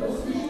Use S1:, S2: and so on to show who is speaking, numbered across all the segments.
S1: Permettez-moi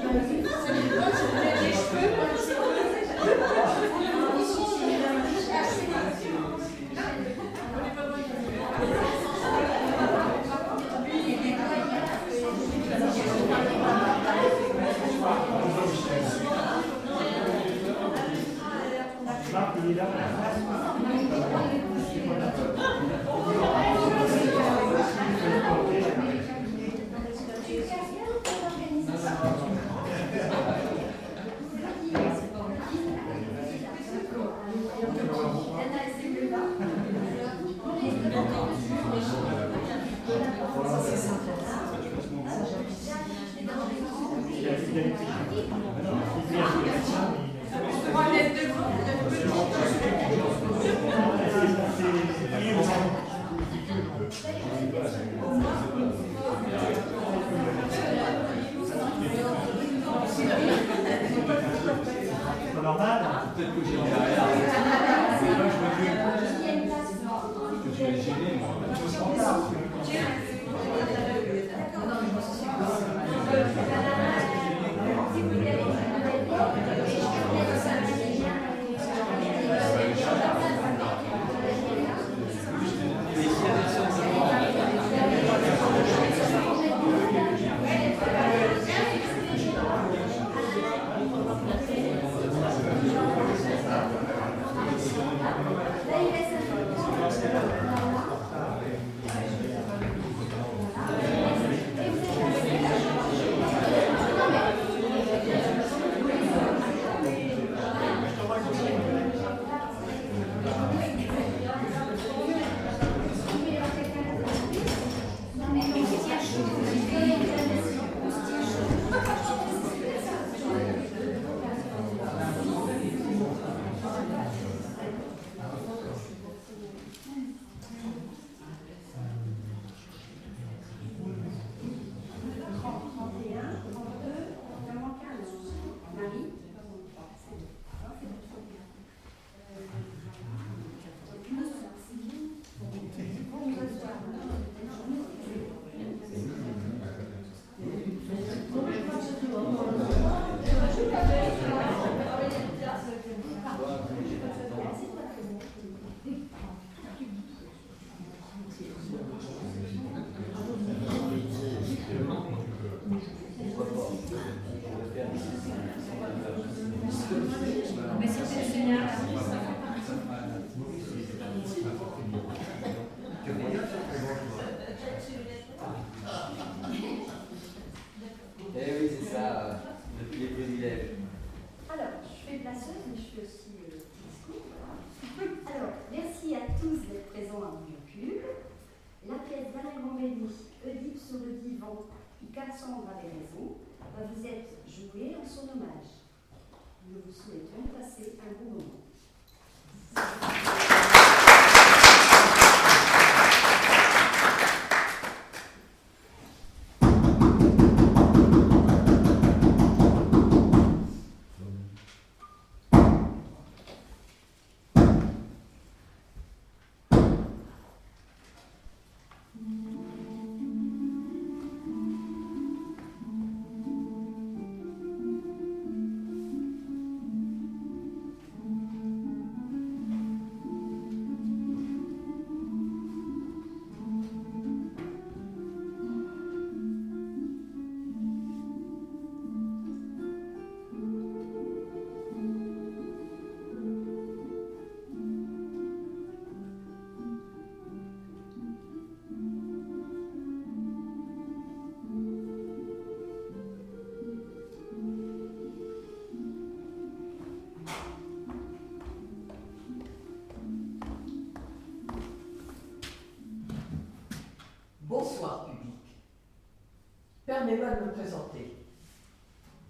S1: de me présenter.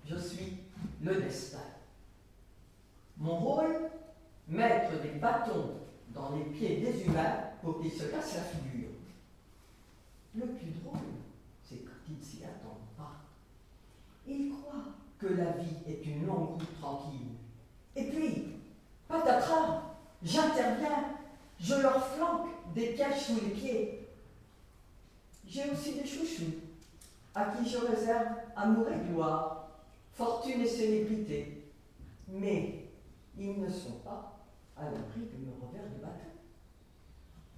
S1: Je suis le destin. Mon rôle, mettre des bâtons dans les pieds des humains pour qu'ils se cassent la figure. Le plus drôle, c'est quand ils ne s'y attendent pas. Ils croient que la vie est une longue route tranquille. Et puis, patatras, j'interviens, je leur flanque des pièges sous les pieds. J'ai aussi des chouchous à qui je réserve
S2: amour et gloire, fortune et célébrité. Mais ils ne sont pas à l'abri de me revers de bâton.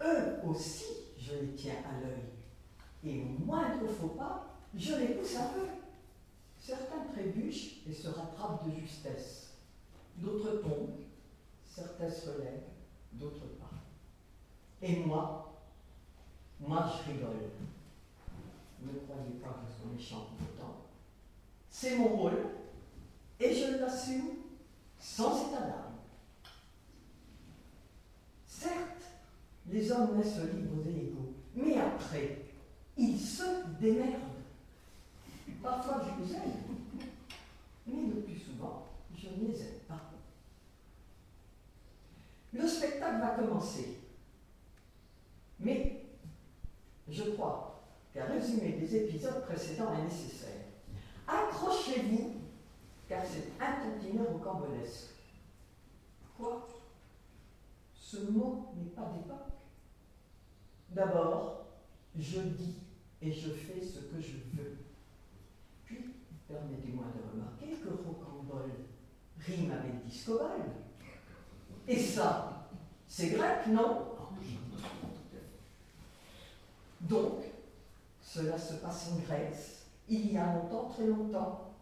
S2: Eux aussi, je les tiens à l'œil. Et au moindre faux pas, je les pousse un peu. Certains trébuchent et se rattrapent de justesse. D'autres tombent, certains se relèvent, d'autres pas. Et moi, moi je rigole. Ne croyez pas que je sois méchant tout le temps. C'est mon rôle et je l'assume sans état d'âme. Certes, mais après, ils se démerdent. Parfois, je les aide, mais le plus souvent, je ne les aide pas. Le spectacle va commencer. Mais je crois qu'un résumé des épisodes précédents est nécessaire. Accrochez-vous, car c'est un tantinet rocambolesque. Quoi Ce mot n'est pas d'époque. D'abord, je dis et je fais ce que je veux. Puis, permettez-moi de remarquer que rocambole rime avec discobole. Et ça, c'est grec, non? Donc, cela se passe en Grèce, il y a longtemps, très longtemps.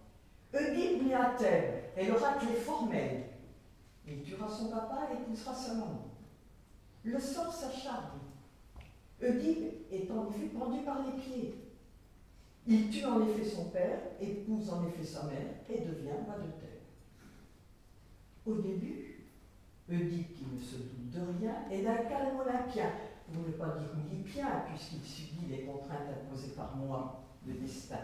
S2: Oedipe naît à Thèbes, et l'oracle est formel. Il tuera son papa et épousera sa maman. Le sort s'acharne. Oedipe est en effet pendu par les pieds. Il tue en effet son père, épouse en effet sa mère et devient roi de Thèbes. Au début, Oedipe, qui ne se doute de rien, est d'un calme olympien, pour ne pas dire olympien, puisqu'il subit les contraintes imposées par moi, le destin.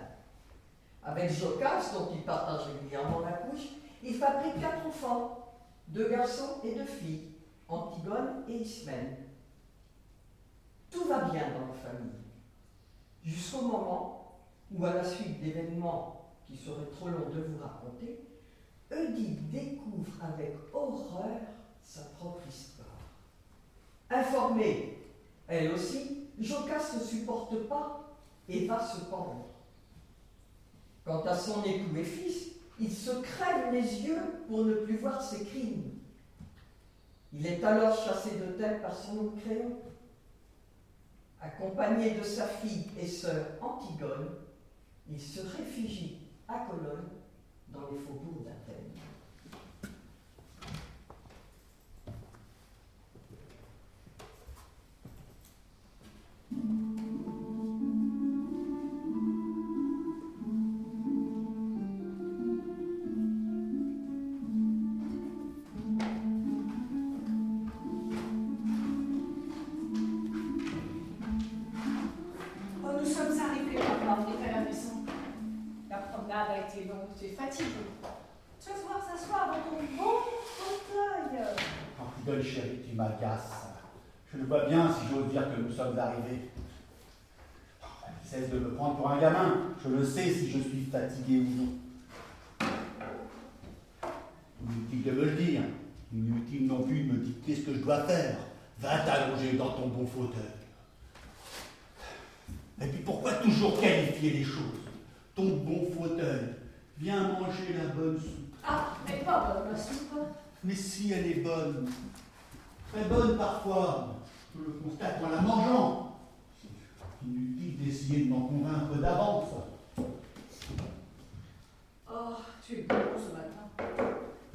S2: Avec Jocaste, dont il partage régulièrement la couche, il fabrique quatre enfants, deux garçons et deux filles, Antigone et Ismène. Tout va bien dans la famille, jusqu'au moment où, à la suite d'événements qui seraient trop longs de vous raconter, Oedipe découvre avec horreur sa propre histoire. Informée, elle aussi, Jocaste ne supporte pas et va se pendre. Quant à son époux et fils, il se crève les yeux pour ne plus voir ses crimes. Il est alors chassé de tête par son oncle Créon. Accompagné de sa fille et sœur Antigone, il se réfugie à Cologne, dans les faubourgs d'Athènes.
S3: Je le vois bien si j'ose dire que nous sommes arrivés. Cesse de me prendre pour un gamin. Je le sais si je suis fatigué ou non. Inutile de me le dire. Inutile non plus de me dicter ce que je dois faire. Va t'allonger dans ton bon fauteuil. Et puis pourquoi toujours qualifier les choses? Ton bon fauteuil. Viens manger la bonne soupe.
S4: Ah, mais pas bonne soupe.
S3: Mais si elle est bonne, très bonne parfois, je le constate en la mangeant. Inutile d'essayer de m'en convaincre d'avance.
S4: Oh, tu es bon ce matin.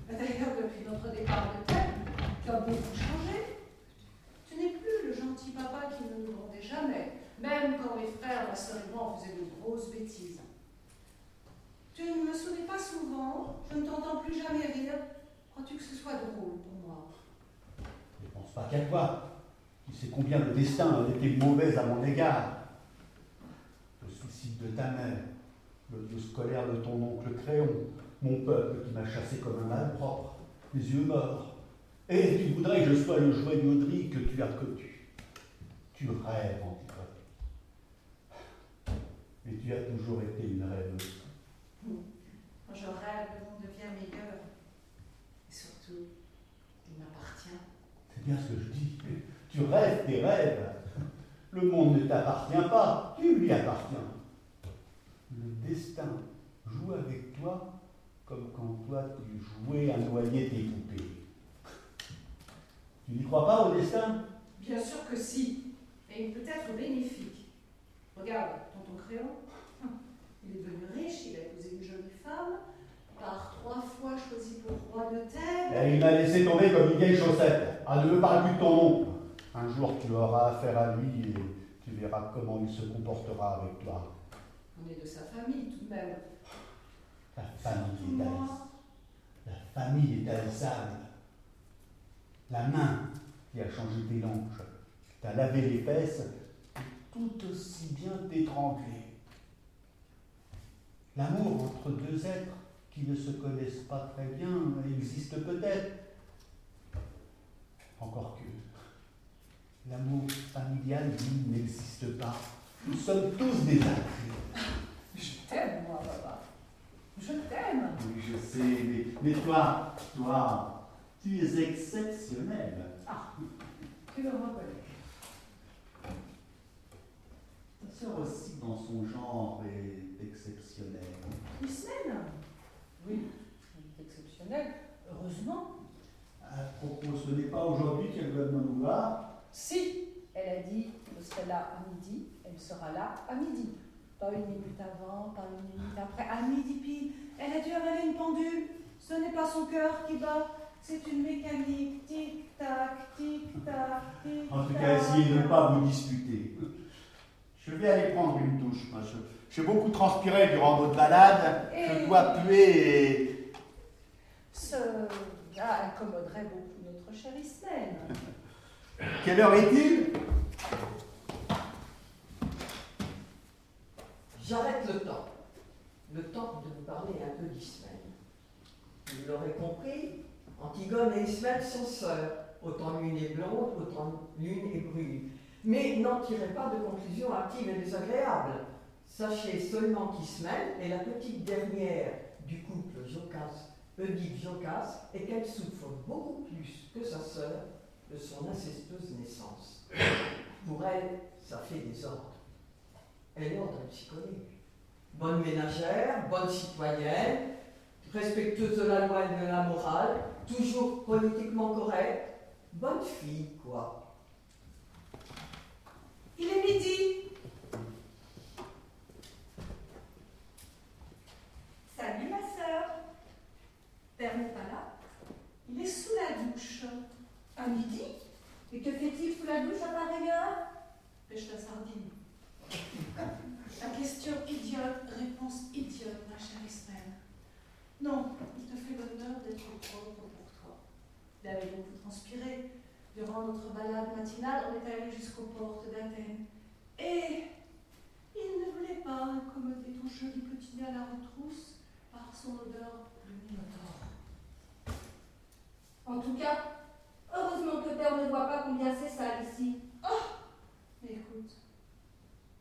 S4: D'ailleurs, depuis notre départ de terre, tu as beaucoup changé. Tu n'es plus le gentil papa qui ne nous grondait jamais, même quand mes frères, ma soeur et moi, faisaient de grosses bêtises. Tu ne me souris pas souvent, je ne t'entends plus jamais rire. Crois-tu que ce soit drôle pour moi?
S3: Ne pense pas qu'à toi. Tu sais combien le destin a été mauvais à mon égard. Le suicide de ta mère, le lieu scolaire de ton oncle Créon, mon peuple qui m'a chassé comme un malpropre, les yeux morts. Et tu voudrais que je sois le joyauderie que tu as connu. Tu rêves, Antigone. Mais tu as toujours été une rêveuse.
S4: Quand je rêve, le monde devient meilleur. Surtout, il m'appartient.
S3: C'est bien ce que je dis. Tu rêves tes rêves. Le monde ne t'appartient pas, tu lui appartiens. Le destin joue avec toi comme quand toi tu jouais à noyer tes poupées. Tu n'y crois pas au destin?
S4: Bien sûr que si, et il peut être bénéfique. Regarde, tonton Créon, il est devenu riche, il a épousé une jolie femme, par trois fois choisi pour roi de terre.
S3: Et il m'a laissé tomber comme une vieille chaussette. Ah, ne me parle plus de ton oncle. Un jour, tu auras affaire à lui et tu verras comment il se comportera avec toi.
S4: On est de sa famille tout de même.
S3: La famille est
S4: Moi.
S3: La famille est. La main qui a changé tes langes, t'a lavé les fesses, tout aussi bien t'étrangler. L'amour entre deux êtres qui ne se connaissent pas très bien existe peut-être. Encore que l'amour familial, lui, n'existe pas. Nous sommes tous des êtres.
S4: Je t'aime, moi, papa. Je t'aime.
S3: Oui, je sais, mais, mais toi, toi, tu es exceptionnel.
S4: Tu le reconnais.
S3: Ta sœur aussi, dans son genre, est exceptionnelle.
S4: Oui, elle est exceptionnelle. Heureusement.
S3: À propos, ce n'est pas aujourd'hui qu'elle va nous voir.
S4: Si, elle a dit qu'elle serait là à midi, elle sera là à midi. Pas une minute avant, pas une minute après, à midi pile. Elle a dû avaler une pendule. Ce n'est pas son cœur qui bat, c'est une mécanique. Tic-tac, tic-tac, tic-tac.
S3: En tout cas, essayez de ne pas vous disputer. Je vais aller prendre une douche. moi. Je- J'ai beaucoup transpiré durant notre balade. Je dois puer et...
S4: Cela incommoderait beaucoup notre chère Ismène.
S3: Quelle heure est-il?
S2: J'arrête le temps. Le temps de vous parler un peu d'Ismène. Vous l'aurez compris, Antigone et Ismène sont sœurs. Autant l'une est blonde, autant l'une est brune. Mais n'en tirez pas de conclusions hâtives et désagréables. Sachez seulement qu'Ismène est la petite dernière du couple Jocas, Oedipe Jocas, et qu'elle souffre beaucoup plus que sa sœur de son incestueuse naissance. Pour elle, ça fait des ordres. Elle ordre, elle s'y connaît. Bonne ménagère, bonne citoyenne, respectueuse de la loi et de la morale, toujours politiquement correcte, bonne fille, quoi.
S4: Il est midi.
S5: Salut ma sœur. Père n'est pas là.
S4: Il est sous la douche.
S5: À midi Et que fait-il sous la douche à pareille
S4: Pêche la sardine. La question idiote, réponse idiote, ma chère Ismène. Non, il te fait l'honneur d'être propre pour toi. Il avait beaucoup transpiré. Durant notre balade matinale, on est allé jusqu'aux portes d'Athènes. Et il ne voulait pas incommoder ton joli petit nez à la retrousse par son odeur de minotaure.
S5: En tout cas, heureusement que Père ne voit pas combien c'est sale ici.
S4: Mais écoute,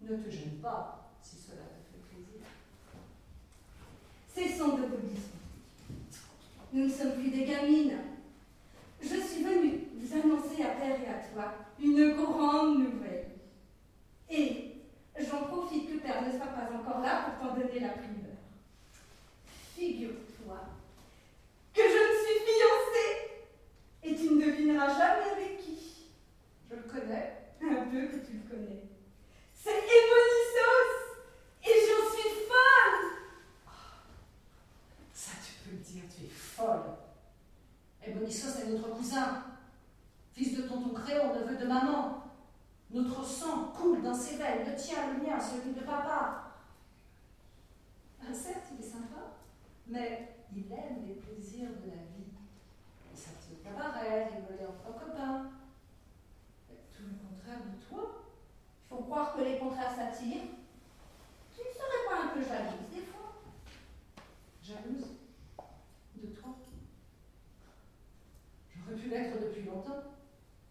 S4: ne te gêne pas si cela te fait plaisir.
S5: Cessons de discuter. Nous ne sommes plus des gamines. Je suis venue vous annoncer à Père et à toi une grande nouvelle. Et j'en profite que Père ne soit pas encore là pour t'en donner la primeur. Figure-toi que je me suis fiancée et tu ne devineras jamais avec qui.
S4: Je le connais.
S5: Un peu que tu le connais. C'est Émonisos et j'en suis folle
S4: Ça, tu peux le dire, tu es folle. Et Bonissos est notre cousin, fils de tonton Créon, neveu de maman. Notre sang coule dans ses veines, le tien, le mien, celui de papa. Certes, il est sympa, mais il aime les plaisirs de la vie. Il sortit au cabaret, rigoler entre copains. Tout le contraire de toi.
S5: Il faut croire que les contraires s'attirent. Tu ne serais pas un peu jalouse des fois
S4: Jalouse de toi. J'aurais pu l'être depuis longtemps.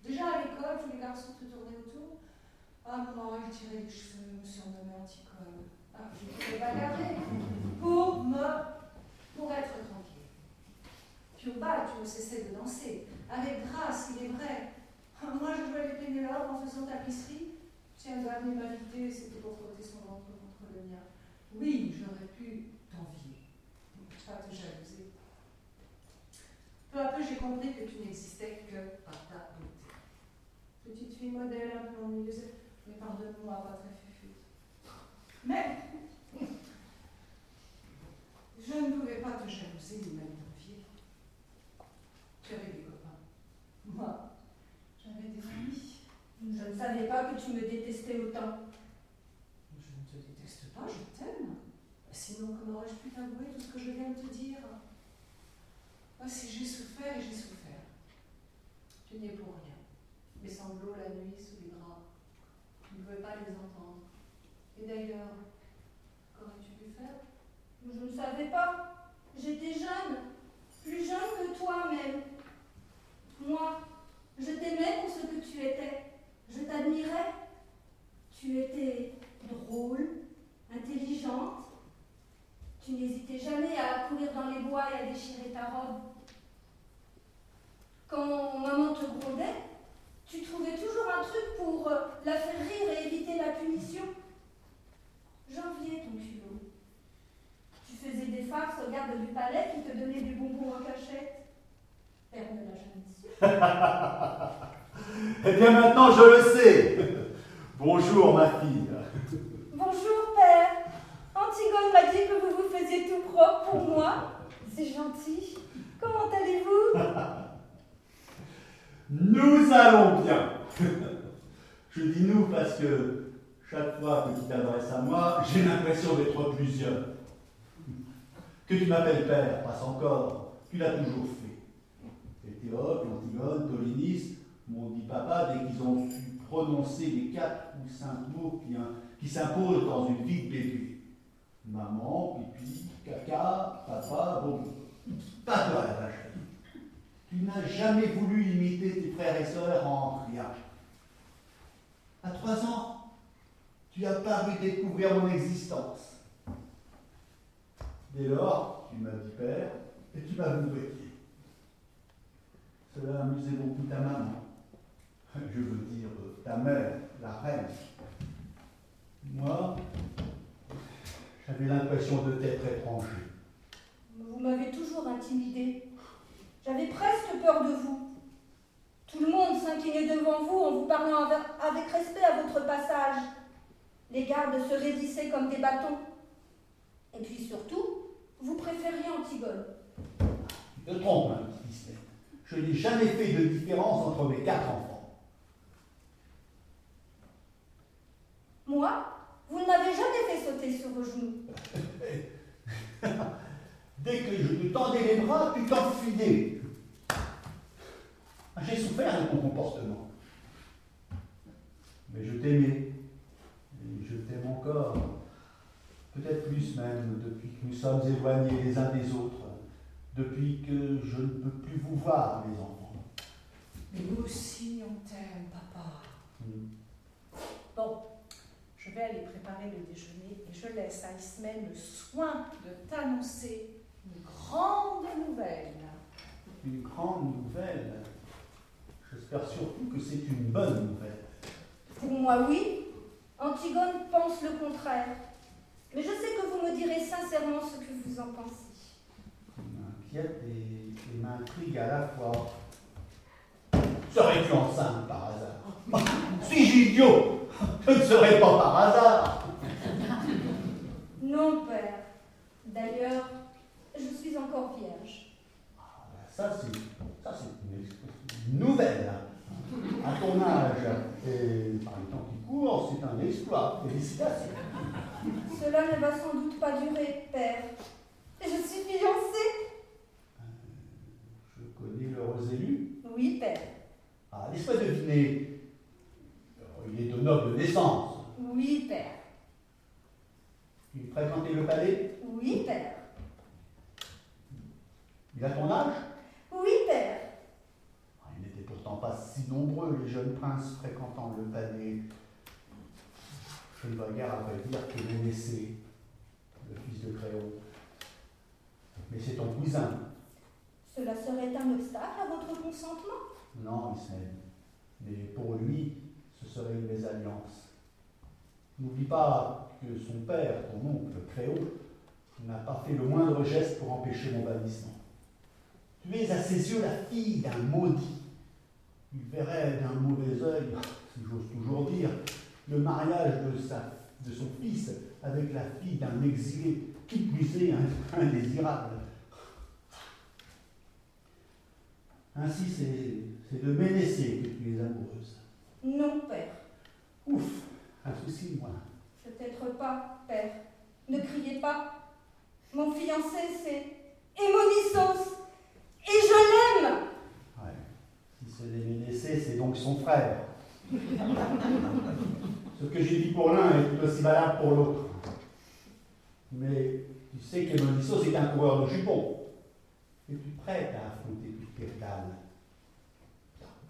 S4: Déjà à l'école, tous les garçons te tournaient autour. Ah maman, il tirait les cheveux, me surnommait Anticole. ont cessé de danser. Avec grâce, il est vrai. Ah, moi, je jouais les Pénélope en faisant tapisserie. Tiens, elle va venir m'inviter, c'était pour frotter son ventre contre le mien. Oui, j'aurais pu t'envier, pas te jalouser. Peu à peu, j'ai compris que tu n'existais que par ta beauté. Petite fille modèle, un peu ennuyeuse, mais pardonne-moi, pas très fufute. Mais, je ne pouvais pas te jalouser même tu avais des copains. Moi, j'avais des amis.
S5: Je ne savais pas que tu me détestais autant.
S4: Je ne te déteste pas, je t'aime. Sinon, comment aurais-je pu t'avouer tout ce que je viens de te dire? Ah, si j'ai souffert j'ai souffert. Tu n'y es pour rien. Mes sanglots la nuit sous les draps. Tu ne pouvais pas les entendre. Et d'ailleurs, qu'aurais-tu pu faire?
S5: Je ne savais pas. J'étais jeune, plus jeune que toi même. Moi, je t'aimais pour ce que tu étais. Je t'admirais. Tu étais drôle, intelligente. Tu n'hésitais jamais à courir dans les bois et à déchirer ta robe. Quand maman te grondait, tu trouvais toujours un truc pour euh, la faire rire et éviter la punition. J'enviais ton culot. Tu faisais des farces au garde du palais qui te donnait des bonbons en cachette. Père ne l'a jamais.
S3: Eh bien maintenant je le sais. Bonjour ma fille.
S5: Bonjour, père. Antigone m'a dit que vous vous faisiez tout propre pour moi. C'est gentil. Comment allez-vous?
S3: Nous allons bien. Je dis nous parce que chaque fois que tu t'adresses à moi, j'ai l'impression d'être plusieurs. Que tu m'appelles père, passe encore. Tu l'as toujours fait. Théocle, Antigone, Tolinis m'ont dit papa dès qu'ils ont su prononcer les quatre ou cinq mots qui, hein, s'imposent dans une vie de bébé. Maman, pipi, caca, papa, bon. Pas toi la vache. Tu n'as jamais voulu imiter tes frères et sœurs en rien. À trois ans, tu as paru découvrir mon existence. Dès lors, tu m'as dit père, et tu m'as nourri. Cela amusait beaucoup ta maman. Je veux dire ta mère, la reine. Moi, j'avais l'impression de t'être étranger.
S5: Vous m'avez toujours intimidée. J'avais presque peur de vous. Tout le monde s'inclinait devant vous en vous parlant avec, respect à votre passage. Les gardes se raidissaient comme des bâtons. Et puis surtout, vous préfériez Antigone.
S3: Ma petite Disney. Je n'ai jamais fait de différence entre mes quatre enfants.
S5: Moi, vous ne m'avez jamais fait sauter sur vos genoux.
S3: Dès que je te tendais les bras, tu t'enfuyais. J'ai souffert de ton comportement. Mais je t'aimais. Et je t'aime encore. Peut-être plus même depuis que nous sommes éloignés les uns des autres. Depuis que je ne peux plus vous voir, mes enfants.
S4: Mais nous aussi, on t'aime, papa.
S3: Hmm.
S4: Bon, je vais aller préparer le déjeuner et je laisse à Ismène le soin de t'annoncer une grande nouvelle.
S3: Une grande nouvelle. J'espère surtout que c'est une bonne nouvelle.
S5: Pour moi, oui. Antigone pense le contraire. Mais je sais que vous me direz sincèrement ce que vous en pensez.
S3: Qui m'inquiète et, et m'intrigue à la fois. Serais-tu enceinte par hasard? Suis-je idiot Je ne serais pas par hasard.
S5: Non, père. D'ailleurs, je suis encore vierge.
S3: Ah, ben ça, c'est ça, c'est une, une nouvelle. À ton âge et par les temps qui courent, c'est un exploit. Félicitations.
S5: Cela ne va sans doute pas durer, père. Je suis fiancée.
S3: L'heureux élu.
S5: Oui, père.
S3: Ah, laisse-moi deviner. Il est de noble naissance.
S5: Oui, père.
S3: Il fréquentait le palais.
S5: Oui, père.
S3: Il a ton âge
S5: Oui, père.
S3: Ah, Ils n'étaient pourtant pas si nombreux, les jeunes princes fréquentant le palais. Je ne vois guère à vrai dire que Ménécée, le fils de Créon. Mais c'est ton cousin.
S5: Cela serait un obstacle à votre consentement?
S3: Non, Ismaël. Mais pour lui, ce serait une mésalliance. N'oublie pas que son père, ton oncle Créon, n'a pas fait le moindre geste pour empêcher mon bannissement. Tu es à ses yeux la fille d'un maudit. Il verrait d'un mauvais œil, si j'ose toujours dire, le mariage de, sa, de son fils avec la fille d'un exilé, qui plus est indésirable. Ainsi, c'est de Ménécée que tu es amoureuse.
S5: Non, père.
S3: Ouf, un souci, moi.
S5: Peut-être pas, père. Ne criez pas. Mon fiancé, c'est Hémonissos. Et je l'aime
S3: Ouais. Si c'est Ménécée, c'est donc son frère. Ce que j'ai dit pour l'un est aussi valable pour l'autre. Mais tu sais qu'Hémonissos est un coureur de jupons. Es-tu prête à affronter Pircale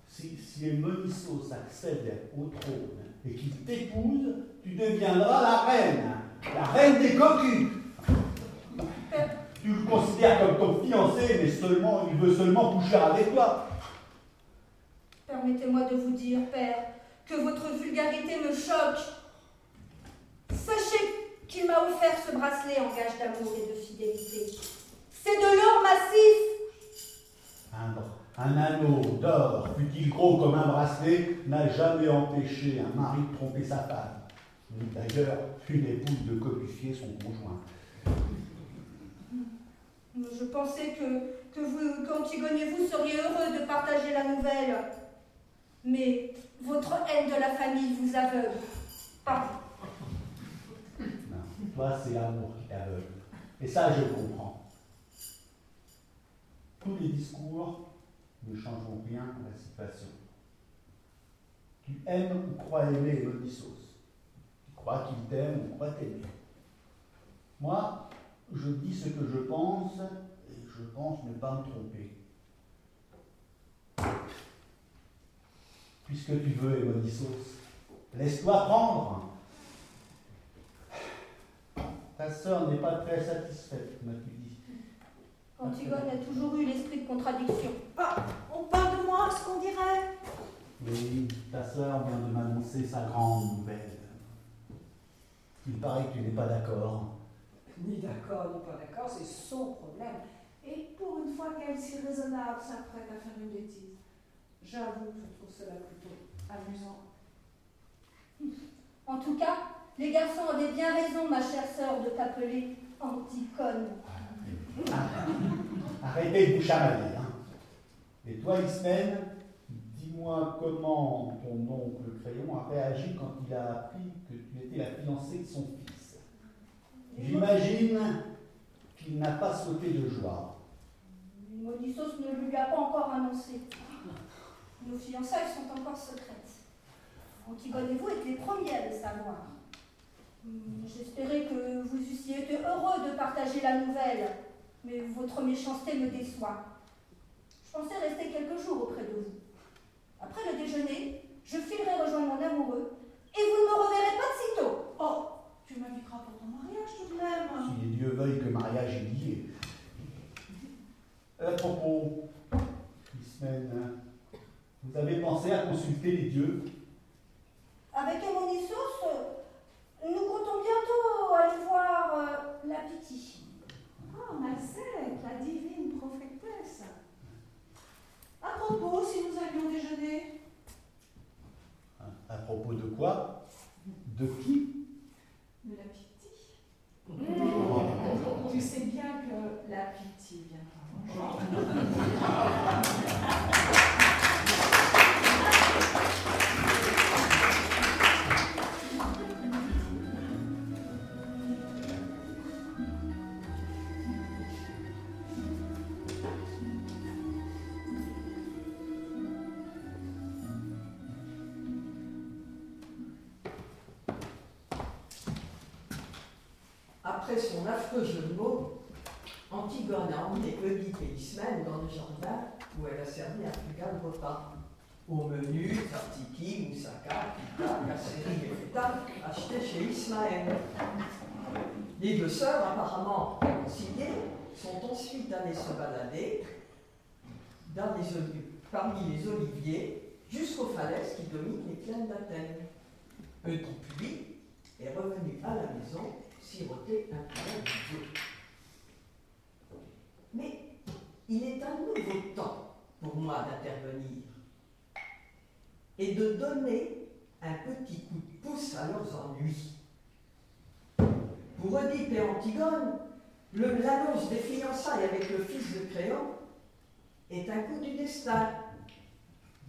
S3: Si, si Hémonissos accède au trône et qu'il t'épouse, tu deviendras la reine, la reine des cocus. Tu le considères comme ton fiancé, mais seulement, il veut seulement coucher avec toi.
S5: Permettez-moi de vous dire, père, que votre vulgarité me choque. Sachez qu'il m'a offert ce bracelet en gage d'amour et de fidélité. C'est de l'or massif.
S3: Un, un anneau d'or, fut-il gros comme un bracelet, n'a jamais empêché un mari de tromper sa femme, ni d'ailleurs une épouse de copifier son conjoint.
S5: Je pensais que, que vous, qu'Antigone et vous seriez heureux de partager la nouvelle. Mais votre haine de la famille vous aveugle. Pardon.
S3: Non, toi, c'est l'amour qui t'aveugle. Et ça, je comprends. Tous les discours ne changeront rien à la situation. Tu aimes ou crois aimer Dionysos. Tu crois qu'il t'aime ou crois t'aimer. Moi, je dis ce que je pense et je pense ne pas me tromper. Puisque tu veux, Hémonissos, laisse-toi prendre. Ta sœur n'est pas très satisfaite, dit.
S5: Antigone a toujours eu l'esprit de contradiction.
S4: Ah, on parle de moi, ce qu'on dirait.
S3: Oui, ta sœur vient de m'annoncer sa grande nouvelle. Il paraît que tu n'es pas d'accord.
S4: Ni d'accord, ni pas d'accord, c'est son problème. Et pour une fois qu'elle si raisonnable, s'apprête à faire une bêtise. J'avoue que je trouve cela plutôt amusant.
S5: En tout cas, les garçons avaient bien raison, ma chère sœur, de t'appeler Anticone.
S3: Arrêtez de vous chamailler. Et toi, Ismène, dis-moi comment ton oncle Crayon a réagi quand il a appris que tu étais la fiancée de son fils. J'imagine qu'il n'a pas sauté de joie.
S5: Monissos ne lui a pas encore annoncé. Nos fiançailles sont encore secrètes. Antigone et vous êtes les premiers à le savoir. Hmm, J'espérais que vous eussiez été heureux de partager la nouvelle, mais votre méchanceté me déçoit. Je pensais rester quelques jours auprès de vous. Après le déjeuner, je filerai rejoindre mon amoureux et vous ne me reverrez pas de sitôt.
S4: Oh, tu m'inviteras pour ton mariage tout de même.
S3: Si les dieux veuillent que mariage est lié. À propos, Ismène, vous avez pensé à consulter les dieux?
S5: Avec Hémonissos, nous comptons bientôt aller voir euh, la Pythie.
S4: Ah, Malsec, la divine prophétesse. À propos, si nous allions déjeuner,
S3: À propos de quoi? De qui?
S4: De la pitié. Tu sais bien que la pitié vient par
S2: Au menu, tzatziki, moussaka, pita, casseri et feta achetés chez Ismaël. Les deux sœurs, apparemment réconciliées, sont ensuite allées se balader dans les parmi les oliviers jusqu'aux falaises qui dominent les plaines d'Athènes. Oedipe, lui, est revenu à la maison siroter un peu de d'eau. Mais il est un nouveau temps pour moi d'intervenir et de donner un petit coup de pouce à leurs ennuis. Pour Oedipe et Antigone, l'annonce des fiançailles avec le fils de Créon est un coup du destin.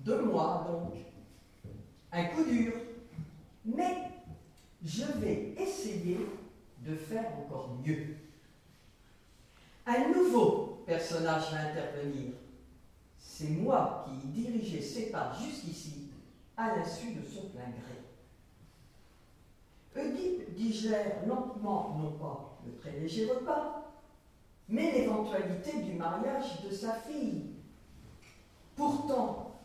S2: De moi, donc. Un coup dur. Mais je vais essayer de faire encore mieux. Un nouveau personnage va intervenir. C'est moi qui dirigeais ses pas jusqu'ici, à l'insu de son plein gré. Oedipe digère lentement, non pas le très léger repas, mais l'éventualité du mariage de sa fille. Pourtant,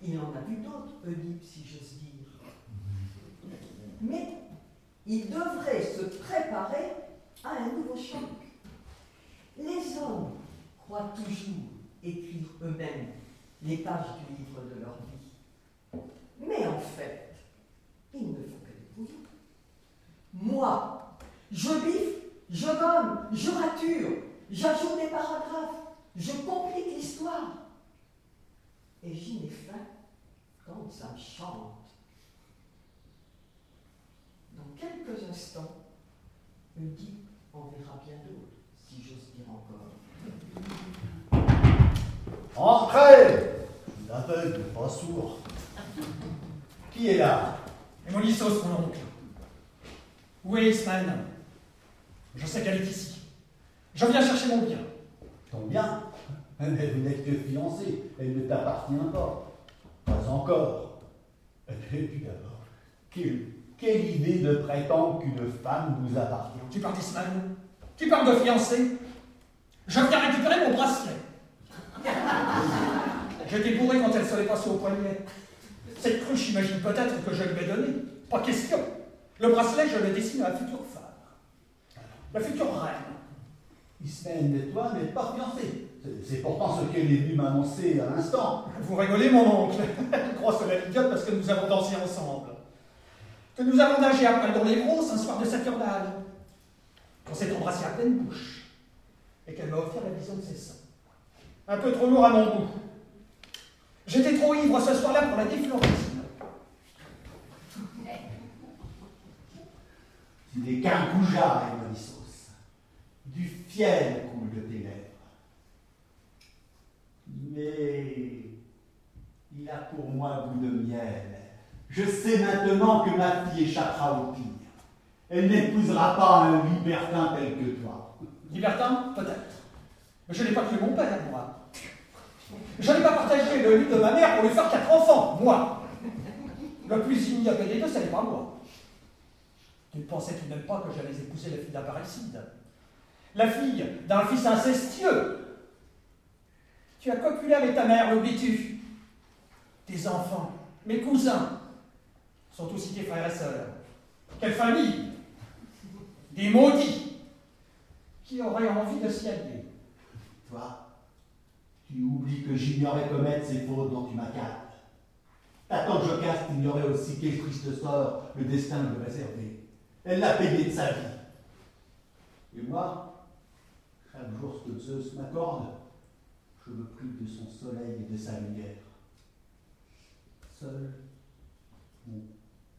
S2: il en a vu d'autres, Oedipe, si j'ose dire. Mais il devrait se préparer à un nouveau choc. Les hommes croient toujours écrire eux-mêmes les pages du livre de leur vie. Mais en fait, ils ne font que dépouiller. Moi, je biffe, je gomme, je rature, j'ajoute des paragraphes, je complique l'histoire. Et j'y mets fin quand ça chante. Dans quelques instants, Oedipe en verra bien d'autres, si j'ose dire encore.
S3: Entrez Je suis aveugle, pas sourd. Qui est là?
S6: Hémolissos, mon oncle. Où est Isman Je sais qu'elle est ici. Je viens chercher mon bien.
S3: Ton bien? Mais vous n'êtes que fiancé, elle ne t'appartient pas. Pas encore. Et puis d'abord, quelle, quelle idée de prétendre qu'une femme vous appartient?
S6: Tu parles d'Isman Tu parles de fiancé Je viens récupérer mon bracelet. J'étais bourré quand elle se l'est passée au poignet. Cette cruche imagine peut-être que je lui ai donné. Pas question. Le bracelet, je le dessine à la future femme. La future reine.
S3: Ismaël et toi n'êtes pas fiancés. C'est- C'est pourtant ce qu'elle est venue m'annoncer à l'instant.
S6: Vous rigolez, mon oncle. Elle croit cela l'idiote parce que nous avons dansé ensemble. Que nous avons nagé à poil dans les grosses un soir de Saturnale. Qu'on s'est embrassé à pleine bouche. Et qu'elle m'a offert la vision de ses seins. Un peu trop lourd à mon goût. J'étais trop ivre ce soir-là pour la déflorissime.
S3: Tu n'es qu'un goujat, Hémolissos. Du fiel coule de tes lèvres. Mais il a pour moi goût de miel. Je sais maintenant que ma fille échappera au pire. Elle n'épousera pas un libertin tel que toi.
S6: Libertin Peut-être. Mais je n'ai pas cru mon père, moi. Je n'ai pas partagé le lit de ma mère pour lui faire quatre enfants, moi. Le plus ignoble des deux, ce n'est pas moi. Tu ne pensais tout de même pas que j'allais épouser la fille d'un parricide La fille d'un fils incestueux Tu as copulé avec ta mère, l'oublies-tu? Tes enfants, mes cousins, sont aussi tes frères et sœurs. Quelle famille Des maudits qui auraient envie de s'y allier.
S3: Toi, tu oublies que j'ignorais commettre ces fautes dont tu m'accables. Ta tante Jocaste ignorait aussi quel triste sort le destin lui réservait. Elle l'a payé de sa vie. Et moi, chaque jour ce que Zeus m'accorde, je me prive de son soleil et de sa lumière. Seul, mon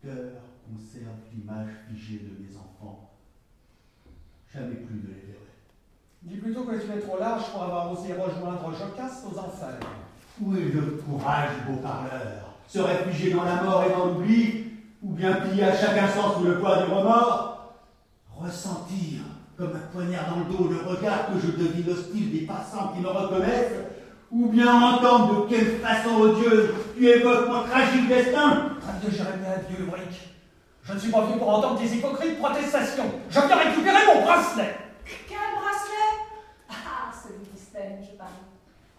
S3: cœur conserve l'image figée de mes enfants. Jamais plus de les verrai.
S6: Dis plutôt que tu es trop large pour avoir osé rejoindre Jocaste aux enfers.
S3: Où est le courage, beau parleur? Se réfugier dans la mort et dans l'oubli, ou bien plier à chaque instant sous le poids du remords? Ressentir, comme un poignard dans le dos, le regard que je devine hostile des passants qui me reconnaissent Ou bien entendre de quelle façon odieuse tu évoques mon tragique destin?
S6: Traite de Jérémie, vieux brique. Je ne suis pas venu pour entendre tes hypocrites protestations. Je viens récupérer mon bracelet.
S4: Quel bracelet Ah, celui d'Ispen, je parle.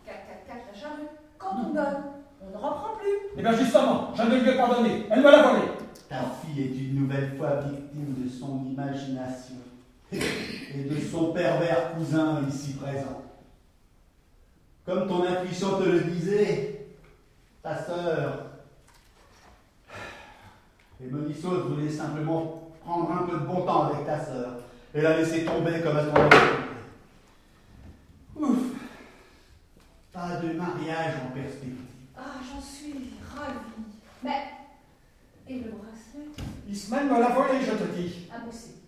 S4: 4, 4, 4, la charrue. Quand on donne, on ne reprend plus.
S6: Eh bien justement, je ne lui ai pas donné. Elle me l'a volé.
S3: Ta fille est une nouvelle fois victime de son imagination et de son pervers cousin ici présent. Comme ton intuition te le disait, ta sœur, Hémonissos voulait simplement prendre un peu de bon temps avec ta sœur et la laisser tomber comme à ton avis. Ouf, de mariage en perspective.
S4: Ah, j'en suis ravie. Mais, et le bracelet?
S6: Ismaël me l'a volé, je te dis.
S4: Impossible.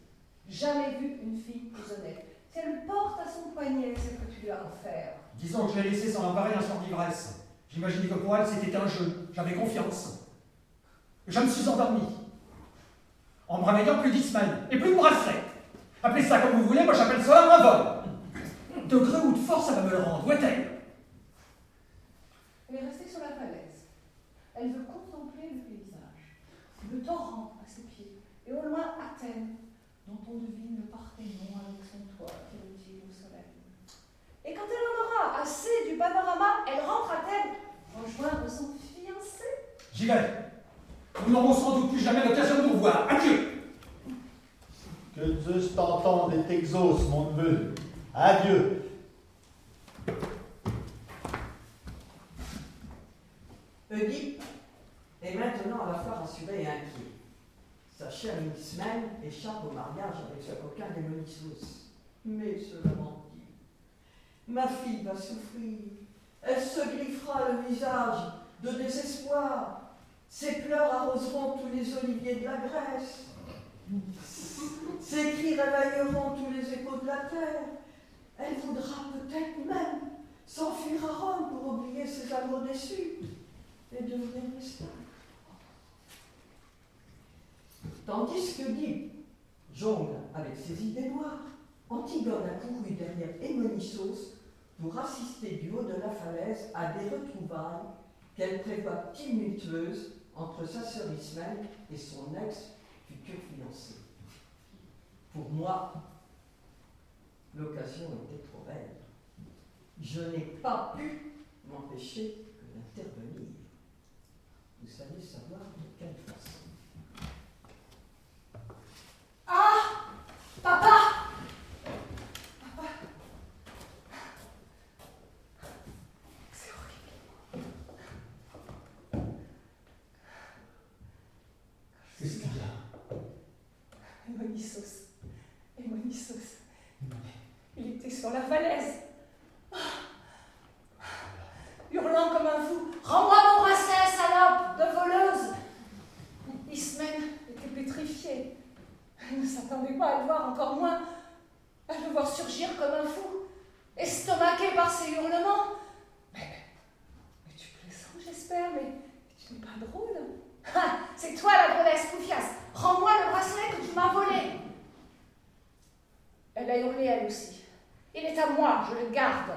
S4: Jamais vu une fille plus honnête. Si elle le porte à son poignet, c'est que tu lui as offert.
S6: Disons que je l'ai laissé sans embarrer un soir d'ivresse. J'imaginais que pour elle, c'était un jeu. J'avais confiance. Je me suis endormi. En me réveillant, plus d'Ismaël et plus de bracelet. Appelez ça comme vous voulez, moi j'appelle cela un vol. De gré ou de force, ça va me le rendre. Où est-elle?
S4: Elle est restée sur la falaise. Elle veut contempler le paysage, le torrent à ses pieds, et au loin Athènes, dont on devine le Parthénon avec son toit qui rugit au soleil. Et quand elle en aura assez du panorama, elle rentre à Athènes, rejoindre son fiancé.
S6: J'y vais. Nous n'aurons sans doute plus jamais l'occasion de nous revoir. Adieu
S3: Que Zeus t'entende et t'exauce, mon neveu. Adieu.
S2: Oedipe est maintenant à la fois rassuré et inquiet. Sa chère Ismène échappe au mariage avec ce coquin Démonissos. Mais cela mentit. Ma fille va souffrir. Elle se griffera le visage de désespoir. Ses pleurs arroseront tous les oliviers de la Grèce. Ses cris réveilleront tous les échos de la terre. Elle voudra peut-être même s'enfuir à Rome pour oublier ses amours déçus et devenir l'esclave. Tandis que dit jongle avec ses idées noires, Antigone a couru derrière Hémonissos pour assister du haut de la falaise à des retrouvailles qu'elle prévoit tumultueuses entre sa sœur Ismaël et son ex-futur fiancé. Pour moi, l'occasion était trop belle. Je n'ai pas pu m'empêcher d'intervenir. Savoir de quelle façon.
S4: Ah Papa Papa C'est horrible.
S6: Qu'est-ce qu'il y a?
S4: Hémonissos. Hémonissos. Il était sur la falaise. Hurlant comme un fou. Rends-moi mon bracelet, salope de voleuse Ismène était pétrifié. Elle ne s'attendait pas à le voir, encore moins à le voir surgir comme un fou, estomaqué par ses hurlements. Mais, tu plaisantes, j'espère, mais tu n'es pas drôle. Ah, c'est toi la drôlesse, Poufias. Rends-moi le bracelet que tu m'as volé. Elle a hurlé elle aussi. Il est à moi, je le garde.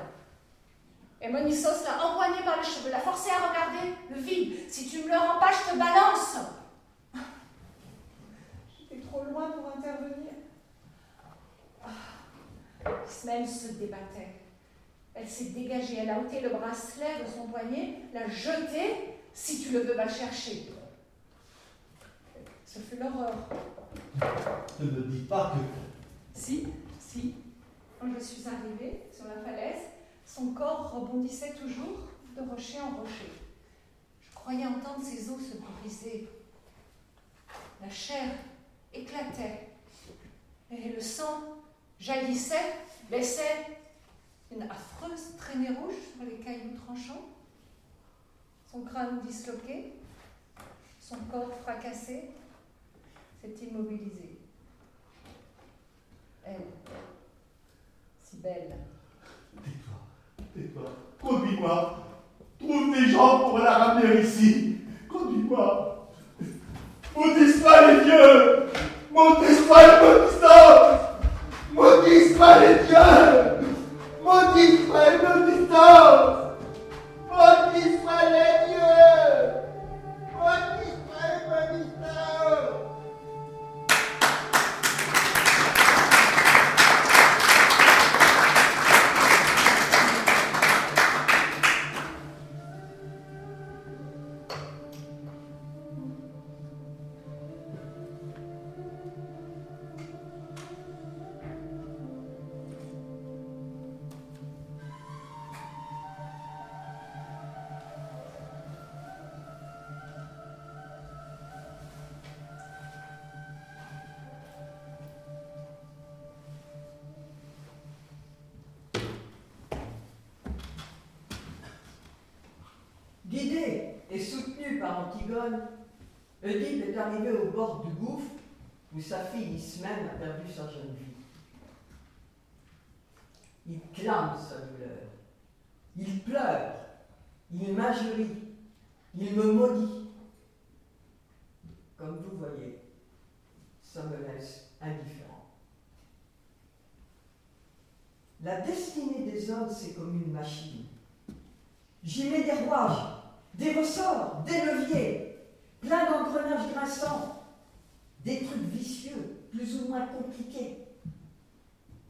S4: Et Monissos l'a empoigné par les cheveux, l'a forcé à regarder le vide. Si tu me le rends pas, je te balance. J'étais trop loin pour intervenir. Ah. Ismaël se débattait. Elle s'est dégagée, elle a ôté le bracelet de son poignet, l'a jeté. Si tu le veux, va le chercher. Ce fut l'horreur.
S3: Ne me dis pas que.
S4: Si, si. Quand je suis arrivée sur la falaise, son corps rebondissait toujours de rocher en rocher. Je croyais entendre ses os se briser. La chair éclatait et le sang jaillissait, laissait une affreuse traînée rouge sur les cailloux tranchants. Son crâne disloqué, son corps fracassé, s'est immobilisé. Elle, si belle,
S3: Conduis-moi. Trouve des gens pour la ramener ici. Conduis-moi. Maudis-moi les dieux. Maudis-moi le maudissant. Maudis-moi les dieux. Maudis-moi le maudissant. Maudis-moi les dieux. Maudis-moi le maudissant.
S2: Guidé sa fille Ismène a perdu sa jeune vie. Il clame sa douleur, il pleure, il m'injurie, il me maudit. Comme vous voyez, ça me laisse indifférent. La destinée des hommes, c'est comme une machine. J'y mets des rouages, des ressorts, des leviers, plein d'engrenages grinçants, des trucs vicieux, plus ou moins compliqués.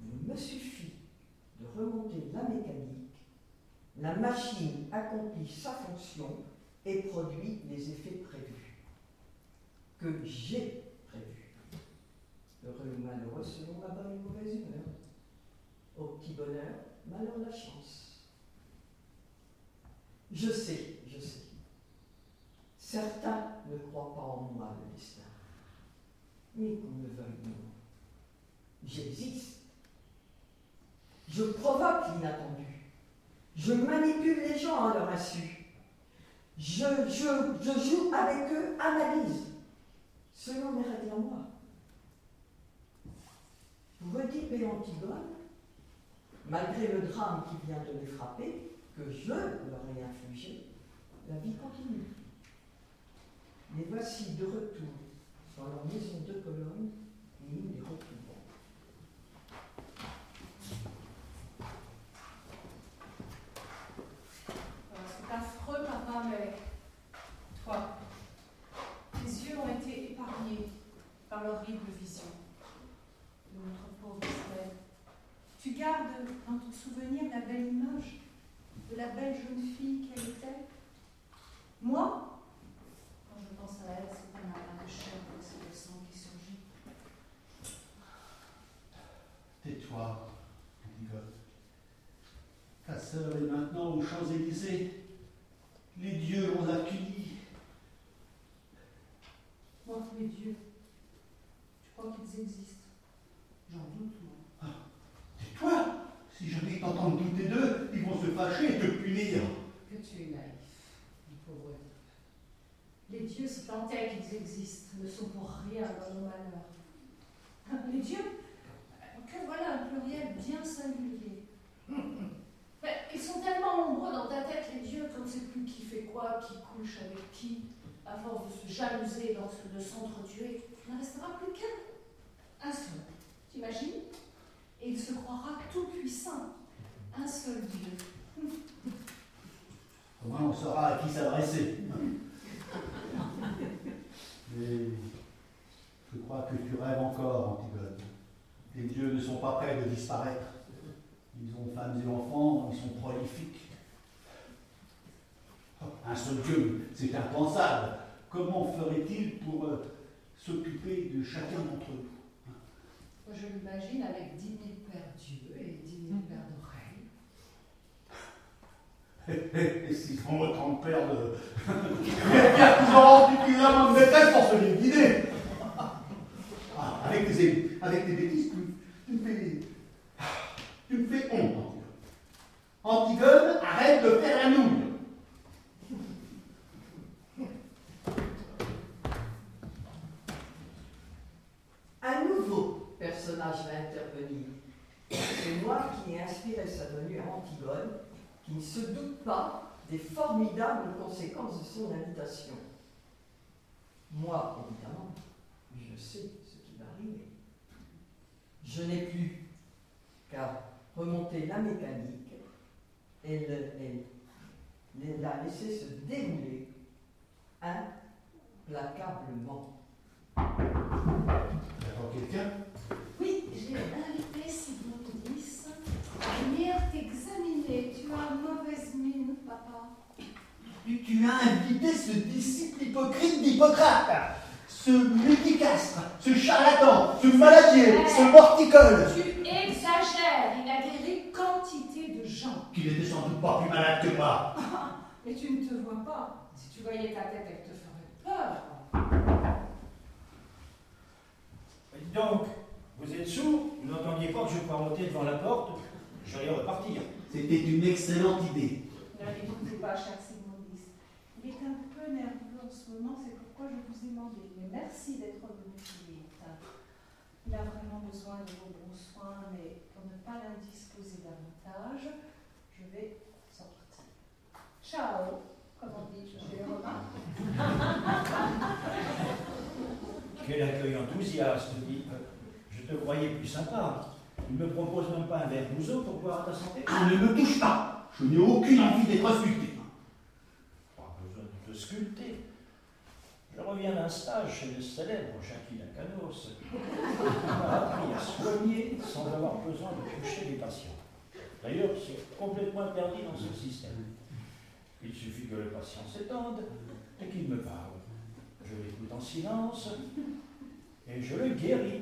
S2: Il me suffit de remonter la mécanique, la machine accomplit sa fonction et produit les effets prévus, que j'ai prévus. Heureux ou malheureux selon la bonne ou mauvaise humeur. Au petit bonheur, malheur la chance. Je sais, je sais. Certains ne croient pas en moi, le destin. Mais qu'on me veuille non. J'existe. Je provoque l'inattendu. Je manipule les gens à leur insu. Je, je, je joue avec eux à ma guise, selon mes règles à moi. Oedipe et Antigone, malgré le drame qui vient de les frapper, que je leur ai infligé, la vie continue. Les voici de retour dans leur maison de colonne et nous les retrouvons.
S4: C'est affreux, papa, mais toi, tes yeux ont été épargnés par l'horrible vision de notre pauvre Estelle. Tu gardes dans ton souvenir la belle image de la belle jeune fille qu'elle était? Moi, quand je pense à elle, c'est un amas de chair et de sang qui surgit.
S3: Ta sœur est maintenant aux Champs-Élysées. Les dieux l'ont accueillie.
S4: Moi, les dieux, tu crois qu'ils existent? J'en doute, moi.
S3: Tais-toi Si jamais ils t'entendent douter d'eux, ils vont se fâcher et te punir.
S4: Que tu es naïf, mon pauvre. Les dieux, si tant est qu'ils existent, ne sont pour rien dans nos malheurs. Les dieux Que voilà un pluriel bien singulier. Mais ils sont tellement nombreux dans ta tête, les dieux, qu'on ne sait plus qui fait quoi, qui couche avec qui. À force de se jalouser, de s'entretuer, il ne restera plus qu'un. Un seul. T'imagines? Et il se croira tout puissant. Un seul Dieu.
S3: Au moins, on saura à qui s'adresser. Mais je crois que tu rêves encore, Antigone. Les dieux ne sont pas prêts de disparaître. Ils ont femmes et enfants, ils sont prolifiques. Un seul Dieu, c'est impensable. Comment ferait-il pour euh, s'occuper de chacun d'entre nous
S4: Moi, je l'imagine avec dix mille paires d'yeux et dix mille paires d'oreilles.
S3: Et s'ils ont autant de paires de. Bien qu'ils auront suffisamment de maîtresse pour se les guider. Ah, avec, tes, avec tes bêtises, tu, tu me fais. Tu me fais honte, Antigone. Antigone, arrête de faire la nouille.
S2: Un nouveau personnage va intervenir. C'est moi qui ai inspiré sa venue à Antigone, qui ne se doute pas des formidables conséquences de son invitation. Moi, évidemment, je sais ce qui va arriver. Je n'ai plus qu'à remonter la mécanique et, la laisser se dérouler implacablement.
S3: D'accord, quelqu'un
S4: Oui, j'ai invité Sigmund Nice à venir t'examiner. Tu as mauvaise mine, papa.
S3: Tu, as invité ce disciple hypocrite d'Hippocrate, ce médicastre, ce charlatan, ce maladier, ce morticole,
S4: Tu exagères. Il a guéri quantité de gens.
S3: qui n'était sans doute pas plus malade que moi.
S4: Mais tu ne te vois pas. Si tu voyais ta tête, elle te ferait peur.
S7: Dites donc, vous êtes sourd Vous n'entendiez pas que je monter devant la porte J'allais repartir.
S3: C'était une excellente idée.
S4: Ne l'écoutez pas, cher. Demander, mais merci d'être venu si vite. Il a vraiment besoin de vos bons soins, mais pour ne pas l'indisposer davantage, je vais sortir. Ciao, comme on dit chez les Romains.
S7: Quel accueil enthousiaste, dit. Je te croyais plus sympa. Il me propose même pas un verre d'ouzo pour boire à ta santé.
S3: Ah, ne me touche pas Je n'ai aucune envie d'être sculpté.
S7: Sculpter. Je reviens d'un stage chez le célèbre Jackie Lacanos. Il m'a appris à soigner sans avoir besoin de toucher les patients. D'ailleurs, c'est complètement interdit dans ce système. Il suffit que le patient s'étende et qu'il me parle. Je l'écoute en silence et je le guéris.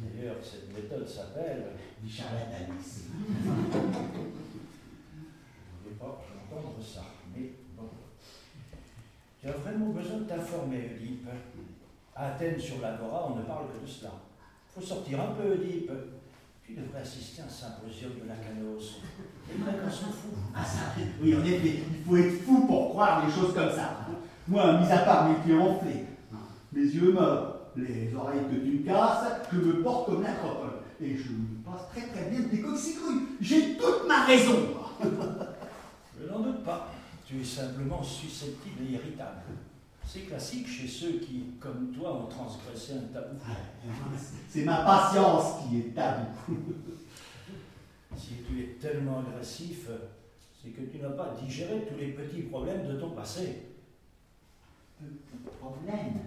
S7: D'ailleurs, cette méthode s'appelle
S3: Du charlatanisme.
S7: je ne voulais pas entendre ça, mais bon. Tu as vraiment besoin de t'informer, Oedipe. À Athènes, sur l'Agora, on ne parle que de cela. Il faut sortir un peu, Oedipe. Tu devrais assister à un symposium de Lacanos. Les Grecs sont fous.
S3: Ah ça, oui, en effet, il faut être fou pour croire des choses comme ça. Moi, mis à part mes pieds enflés, mes yeux morts, les oreilles que tu me casses, je me porte comme l'acropole. Et je me passe très très bien des coxicrues. J'ai toute ma raison.
S7: Je n'en doute pas. Tu es simplement susceptible et irritable. C'est classique chez ceux qui, comme toi, ont transgressé un tabou.
S3: C'est ma patience qui est tabou.
S7: Si tu es tellement agressif, c'est que tu n'as pas digéré tous les petits problèmes de ton passé.
S3: Petit problème.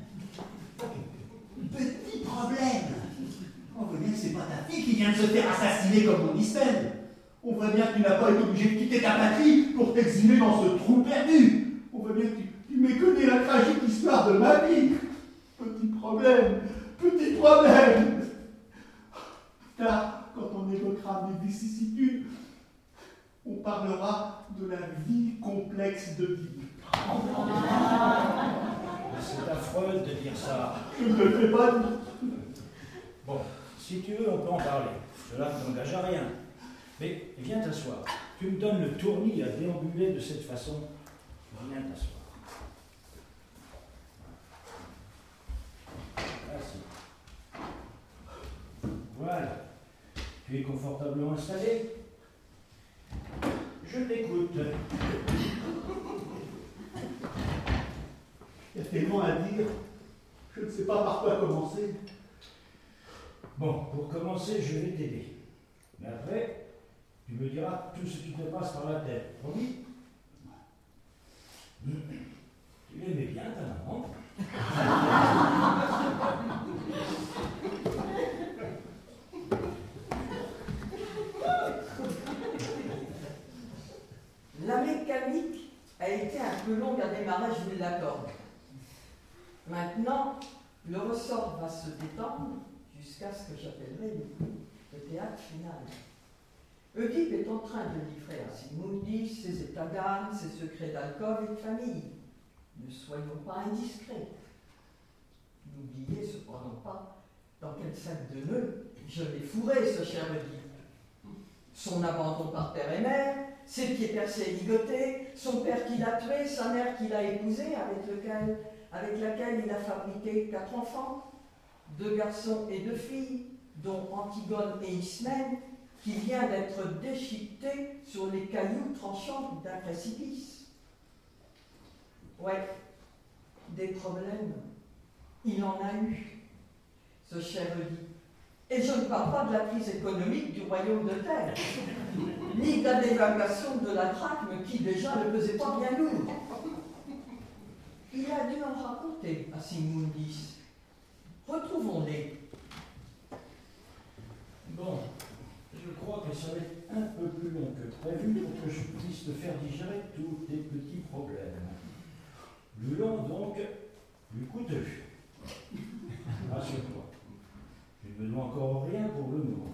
S3: Petit problème. On voit bien que c'est pas ta fille qui vient de se faire assassiner comme mon Ispen. On voit bien que tu n'as pas été obligé de quitter ta patrie pour t'exiler dans ce trou perdu. On voit bien que tu, tu méconnais la tragique histoire de ma vie. Petit problème. Petit problème. Car quand on évoquera mes vicissitudes, on parlera de la vie complexe de vie.
S7: C'est affreux de dire ça.
S3: Je ne le fais pas dire.
S7: Bon, si tu veux, on peut en parler. Cela ne t'engage à rien. Mais viens t'asseoir. Tu me donnes le tournis à déambuler de cette façon. Viens t'asseoir. Voilà. Tu es confortablement installé Je t'écoute.
S3: Il y a tellement à dire, je ne sais pas par quoi commencer.
S7: Bon, pour commencer, je vais t'aider. Mais après, tu me diras tout ce qui te passe par la tête. Promis? Tu l'aimais bien, ta maman
S2: La mécanique a été un peu longue à démarrer, je. Maintenant, le ressort va se détendre jusqu'à ce que j'appellerai le théâtre final. Oedipe est en train de livrer à Sigmundis ses états d'âme, ses secrets d'alcool et de famille. Ne soyons pas indiscrets. N'oubliez cependant pas dans quel sac de nœuds je l'ai fourré, ce cher Oedipe. Son abandon par père et mère, ses pieds percés et ligotés, son père qui l'a tué, sa mère qui l'a épousé, avec, avec laquelle il a fabriqué quatre enfants, deux garçons et deux filles, dont Antigone et Ismène, qui vient d'être déchiqueté sur les cailloux tranchants d'un précipice. Ouais, des problèmes, il en a eu, ce cher Oedipe. Et je ne parle pas de la crise économique du royaume de terre, ni de la dévaluation de la drachme qui déjà ne pesait pas bien lourd. Il a dû en raconter à Sigmundis. Retrouvons-les.
S7: Bon, je crois que ça va être un peu plus long que prévu pour que je puisse te faire digérer tous tes petits problèmes. Plus long donc, plus coûteux. Rassure-toi. Je ne me dois encore rien pour le moment.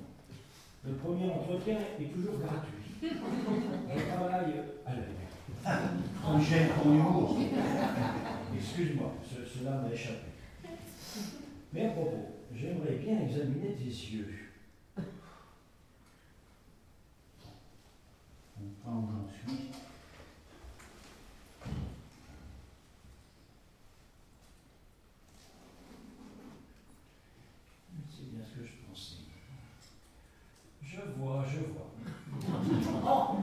S7: Le premier entretien est toujours gratuit. On travaille à l'œil.
S3: On gêne ton humour.
S7: Excuse-moi, ce- cela m'a échappé. Mais à propos, j'aimerais bien examiner tes yeux.
S3: On prend ensuite. C'est bien ce que je pensais.
S7: Je vois, je vois.
S3: oh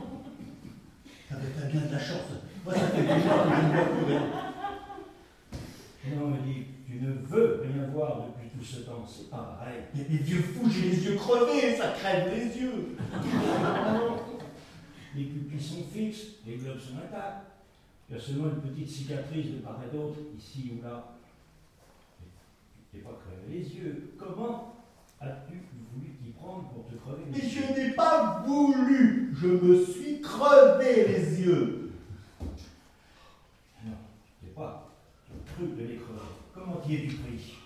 S3: T'as bien de la chance. Moi, ça fait déjà que je me vois
S7: Non, mais tu ne veux rien voir depuis tout ce temps, c'est pas vrai.
S3: Mais les vieux fous, j'ai les yeux crevés, ça crève les yeux.
S7: les pupilles sont fixes, les globes sont intacts. Il y a seulement une petite cicatrice de part et d'autre, ici ou là. Tu t'es pas crevé les yeux. Comment as-tu voulu t'y prendre pour te crever les
S3: Mais
S7: yeux?
S3: je n'ai pas voulu, je me suis crevé les yeux.
S7: Non, c'est pas le truc de les crever. T'y es-tu pris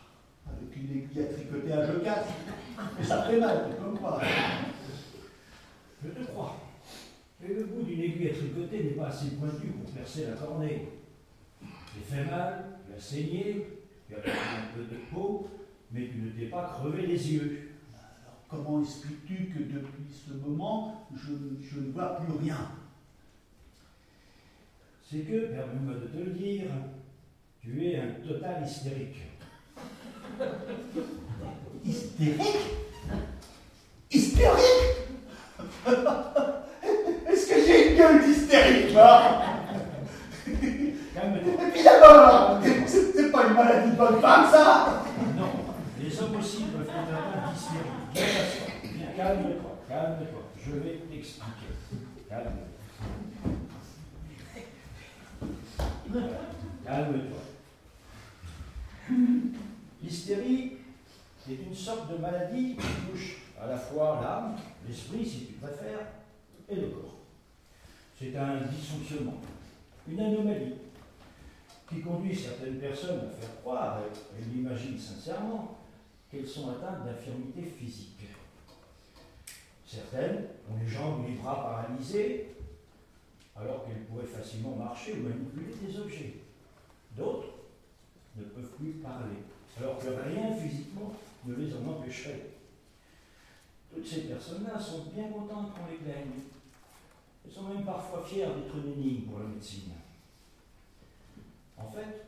S3: Avec une aiguille à tricoter à je casse. Mais ça fait mal, comme quoi.
S7: Je te crois. Mais le bout d'une aiguille à tricoter n'est pas assez pointu pour percer la cornée. J'ai fait mal, tu as saigné, tu as perdu un peu de peau, mais tu ne t'es pas crevé les yeux.
S3: Alors, comment expliques-tu que depuis ce moment, je, je ne vois plus rien?
S7: C'est que, permets-moi de te le dire, tu es un total hystérique.
S3: Hystérique? Hystérique? Est-ce que j'ai une gueule d'hystérique, moi
S7: Calme-toi.
S3: Et puis d'abord, c'est pas une maladie de bonne femme, ça?
S7: Non, les hommes aussi peuvent être. Viens, calme-toi, calme-toi. Je vais t'expliquer. Calme-toi. Calme-toi. L'hystérie est une sorte de maladie qui touche à la fois l'âme, l'esprit si tu préfères, et le corps. C'est un dysfonctionnement, une anomalie qui conduit certaines personnes à faire croire, et elles l'imaginent sincèrement, qu'elles sont atteintes d'infirmité physique. Certaines ont les jambes ou les bras paralysés, alors qu'elles pourraient facilement marcher ou manipuler des objets. D'autres ne peuvent plus parler, alors que rien physiquement ne les en empêcherait. Toutes ces personnes-là sont bien contentes qu'on les plaigne. Elles sont même parfois fières d'être une énigme pour la médecine. En fait,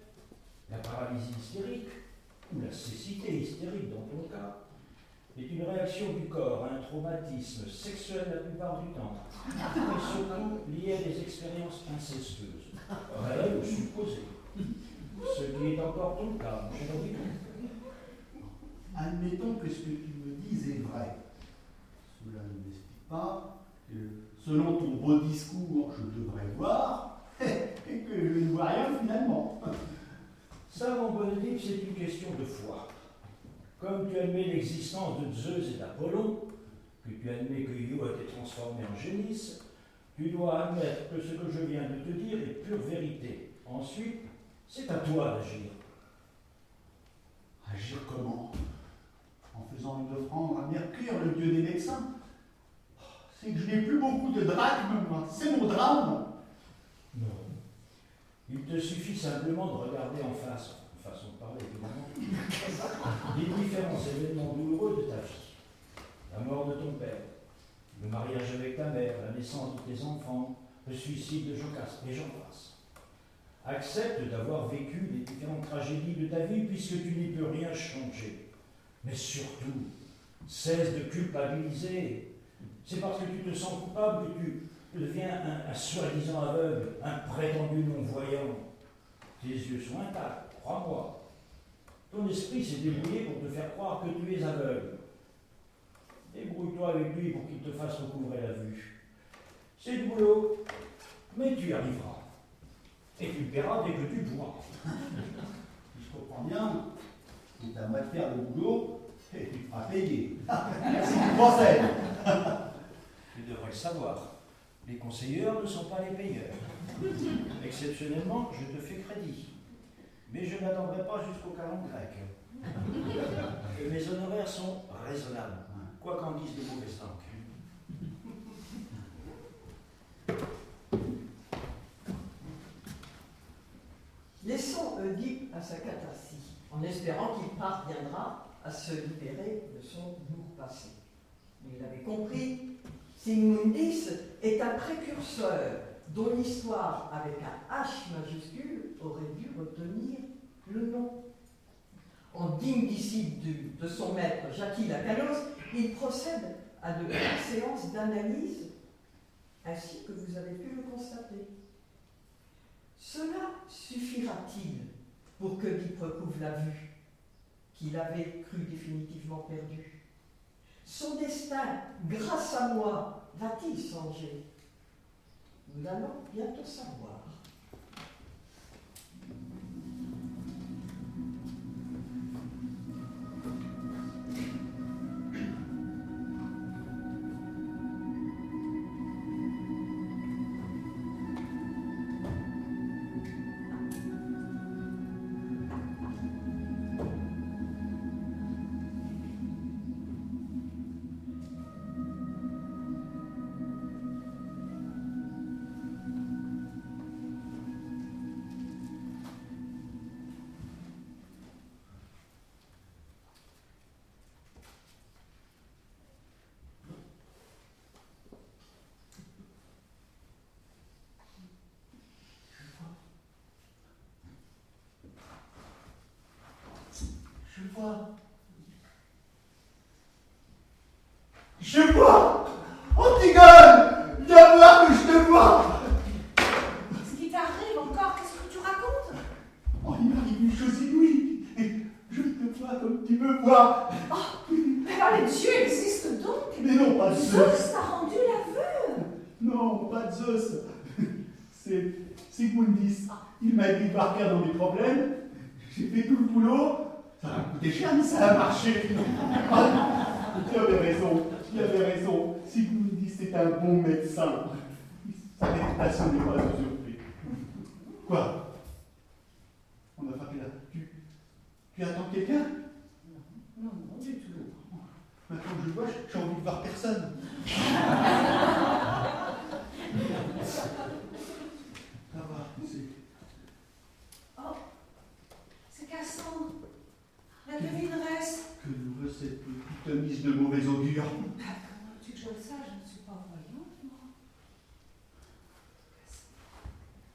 S7: la paralysie hystérique, ou la cécité hystérique dans ton cas, est une réaction du corps à un traumatisme sexuel la plupart du temps, et surtout lié à des expériences incestueuses, réelles ou supposées. Ce qui est encore ton cas, mon cher Victor.
S3: Admettons que ce que tu me dis est vrai. Cela ne m'explique pas que, selon ton beau discours, je devrais voir, et que je ne vois rien finalement.
S7: Ça, mon bon Oedipe, c'est une question de foi. Comme tu admets l'existence de Zeus et d'Apollon, que tu admets que Io a été transformé en génisse, tu dois admettre que ce que je viens de te dire est pure vérité. Ensuite, c'est à toi d'agir.
S3: Agir comment? En faisant une offrande à Mercure, le dieu des médecins C'est que je n'ai plus beaucoup de drachmes, moi. C'est mon drame.
S7: Non. Il te suffit simplement de regarder en face, en façon de parler évidemment, les différents événements douloureux de ta vie. La mort de ton père, le mariage avec ta mère, la naissance de tes enfants, le suicide de Jocaste, et j'en passe. Accepte d'avoir vécu les différentes tragédies de ta vie puisque tu n'y peux rien changer. Mais surtout, cesse de culpabiliser. C'est parce que tu te sens coupable que tu deviens un, soi-disant aveugle, un prétendu non-voyant. Tes yeux sont intacts, crois-moi. Ton esprit s'est débrouillé pour te faire croire que tu es aveugle. Débrouille-toi avec lui pour qu'il te fasse recouvrer la vue. C'est du boulot, mais tu y arriveras. Et tu le paieras dès que tu pourras.
S3: Je comprends bien, c'est à moi de faire le boulot et tu te feras payer. Merci du conseil.
S7: Tu devrais le savoir. Les conseilleurs ne sont pas les payeurs. Exceptionnellement, je te fais crédit. Mais je n'attendrai pas jusqu'au calendrier grec. Et mes honoraires sont raisonnables, quoi qu'en disent de mauvaises langues.
S2: Sa catharsis, en espérant qu'il parviendra à se libérer de son lourd passé. Il avait compris, Sigmundis est un précurseur dont l'histoire avec un H majuscule aurait dû retenir le nom. en digne disciple de, son maître Jacques Lacalos, il procède à de grandes séances d'analyse, ainsi que vous avez pu le constater. Cela suffira-t-il pour que Guy recouvre la vue qu'il avait cru définitivement perdue Son destin, grâce à moi, va-t-il changer? Nous allons bientôt savoir.
S3: 10, il m'a aidé par dans mes problèmes, j'ai fait tout le boulot, ça m'a coûté cher, mais ça a marché. Ah, tu avais raison, tu avais raison. Si vous me dites c'est un bon médecin, sa réputation n'est pas usurpée. Quoi? On a frappé là. Tu, attends quelqu'un?
S4: Non, non, du tout.
S3: Maintenant que je vois, j'ai envie de voir personne.
S4: Cassandre. La devineresse.
S3: Que nous veut cette petite mise de mauvais augure
S4: Ah, comment tu que je le sais Je ne suis pas voyante, moi.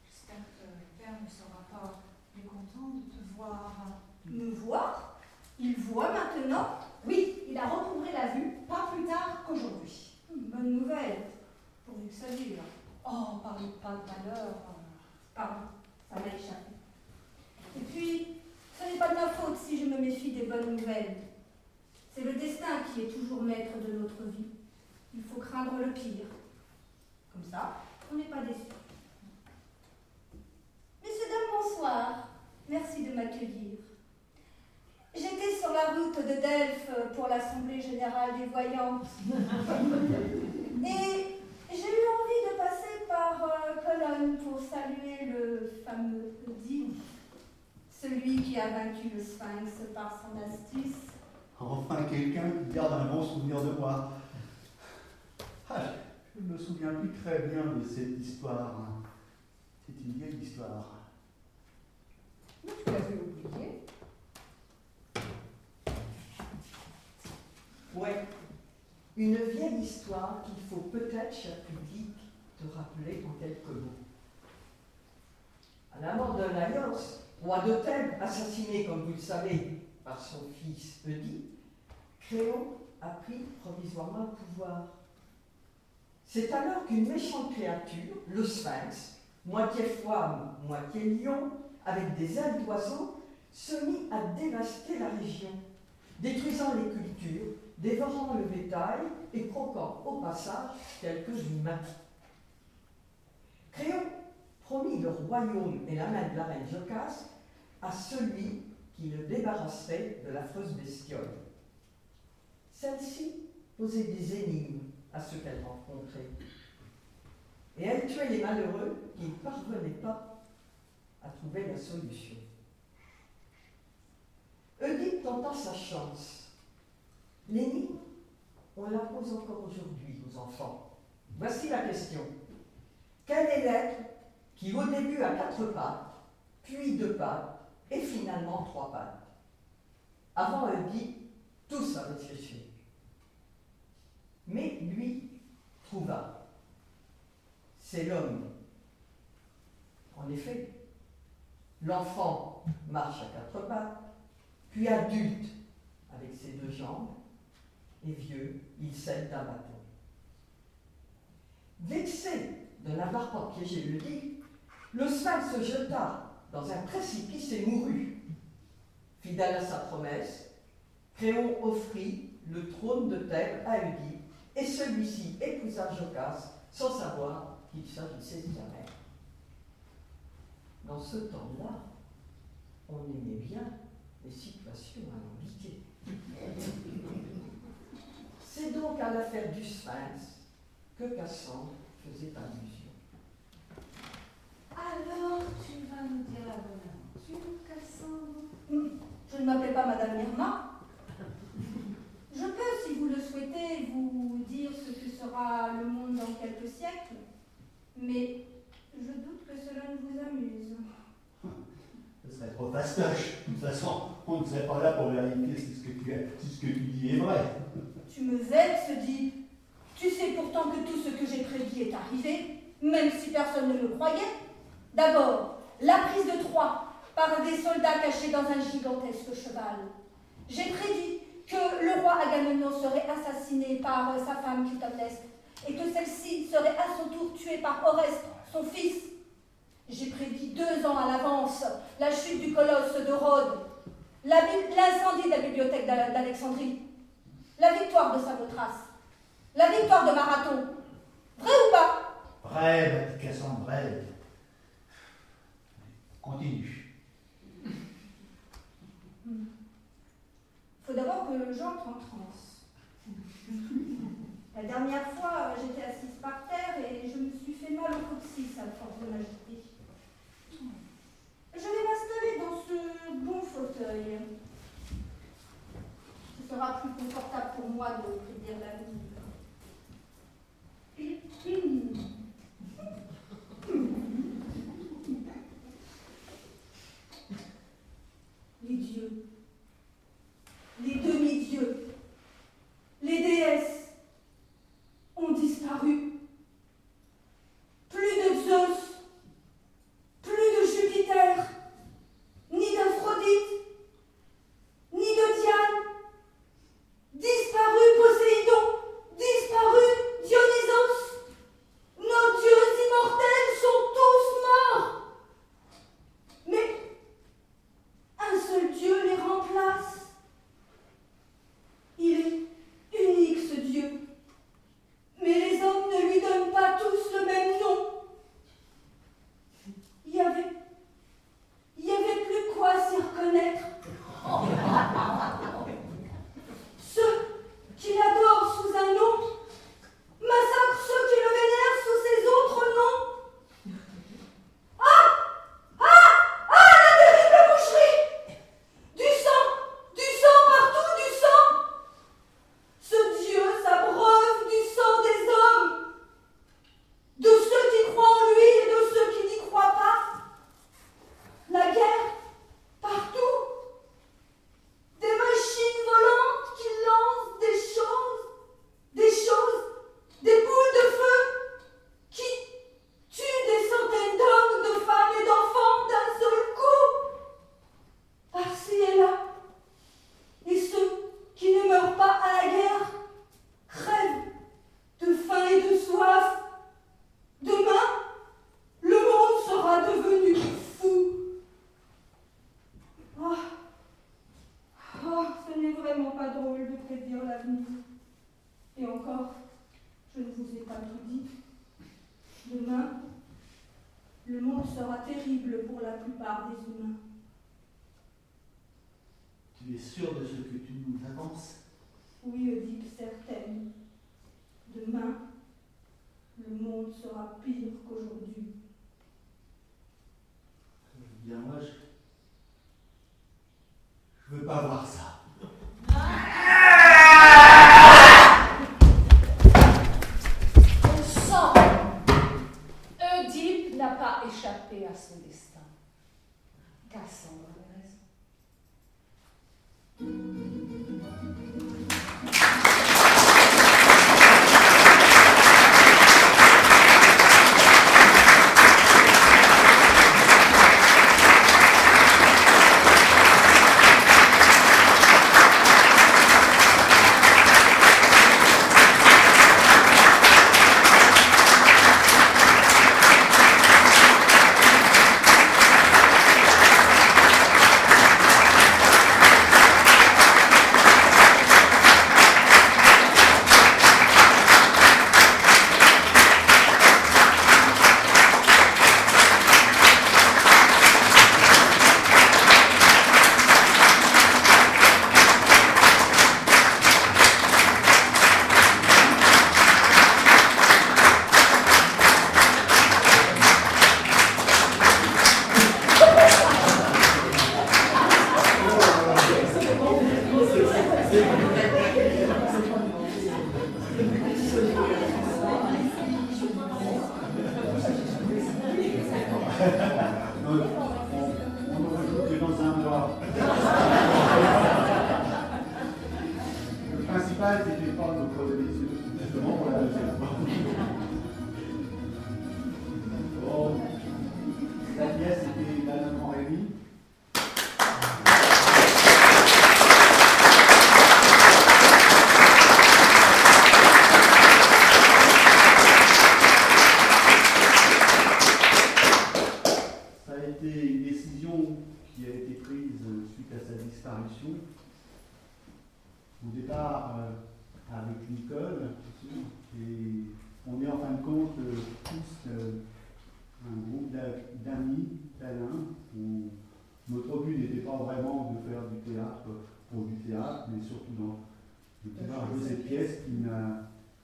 S4: J'espère que le père ne sera pas mécontent de te voir.
S5: Me voir? Il voit maintenant? Oui, il a recouvré la vue, pas plus tard qu'aujourd'hui. Bonne nouvelle, pourvu que ça dure.
S4: Oh, parle pas de malheur.
S5: Pardon, ça m'a échappé. Et puis, ce n'est pas de ma faute si je me méfie des bonnes nouvelles. C'est le destin qui est toujours maître de notre vie. Il faut craindre le pire. Comme ça, on n'est pas déçu. Messieurs, dames, bonsoir. Merci de m'accueillir. J'étais sur la route de Delphes pour l'Assemblée générale des voyantes. Et j'ai eu envie de passer par euh, Cologne pour saluer le fameux Odile, celui qui a vaincu le sphinx par son astuce.
S3: Enfin, quelqu'un qui garde un bon souvenir de moi. Ah, je ne me souviens plus très bien de cette histoire. C'est une vieille histoire.
S4: Mais tu l'avais oublié.
S2: Ouais, une vieille histoire qu'il faut peut-être, cher public, te rappeler en quelques mots. À la mort de Laios, roi de Thèbes, assassiné, comme vous le savez, par son fils Oedipe, Créon a pris provisoirement le pouvoir. C'est alors qu'une méchante créature, le sphinx, moitié femme, moitié lion, avec des ailes d'oiseau, se mit à dévaster la région, détruisant les cultures, dévorant le bétail et croquant au passage quelques humains. Créon promit le royaume et la main de la reine Jocaste à celui qui le débarrasserait de l'affreuse bestiole. Celle-ci posait des énigmes à ceux qu'elle rencontrait. Et elle tuait les malheureux qui ne parvenaient pas à trouver la solution. Oedipe tenta sa chance. L'énigme, on la pose encore aujourd'hui aux enfants. Voici la question. Quel est l'être qui au début a quatre pattes, puis deux pattes, et finalement trois pattes Avant Oedipe, tous avaient cherché. Mais lui trouva. C'est l'homme. En effet, l'enfant marche à quatre pattes, puis adulte avec ses deux jambes, et vieux, il cède d'un bâton. Vexé de n'avoir pas piégé le lit, le sphinx se jeta dans un précipice et mourut. Fidèle à sa promesse, Créon offrit le trône de Thèbes à Oedipe, et celui-ci épousa Jocaste sans savoir qu'il s'agissait de sa mère. Dans ce temps-là, on aimait bien les situations alambiquées. C'est donc à l'affaire du sphinx que Cassandre faisait allusion.
S4: Alors, tu vas nous dire la bonne aventure, Cassandre
S5: Hmm, Je ne m'appelle pas Madame Irma. Je peux, si vous le souhaitez, vous dire ce que sera le monde dans quelques siècles, mais je doute que cela ne vous amuse.
S3: Ce serait trop fastoche. De toute façon, on ne serait pas là pour vérifier si ce que tu, si ce que tu dis est vrai.
S5: Tu me vexes, dit. Tu sais pourtant que tout ce que j'ai prédit est arrivé, même si personne ne me croyait. D'abord, la prise de Troie par des soldats cachés dans un gigantesque cheval. J'ai prédit que le roi Agamemnon serait assassiné par sa femme Clytemnestre et que celle-ci serait à son tour tuée par Oreste, son fils. J'ai prédit deux ans à l'avance la chute du colosse de Rhodes, l'incendie de la bibliothèque d'Al- d'Alexandrie, la victoire de Samothrace, la victoire de Marathon. Vrai ou pas?
S3: Vrai, ma Cassandre. Continue.
S5: faut d'abord que j'entre en transe. La dernière fois, j'étais assise par terre et je me suis fait mal au coccyx à force de m'agiter. Je vais m'installer dans ce bon fauteuil. Ce sera plus confortable pour moi de prédire l'avenir. Les dieux les demi-dieux, les déesses ont disparu. Plus de Zeus, plus de Jupiter,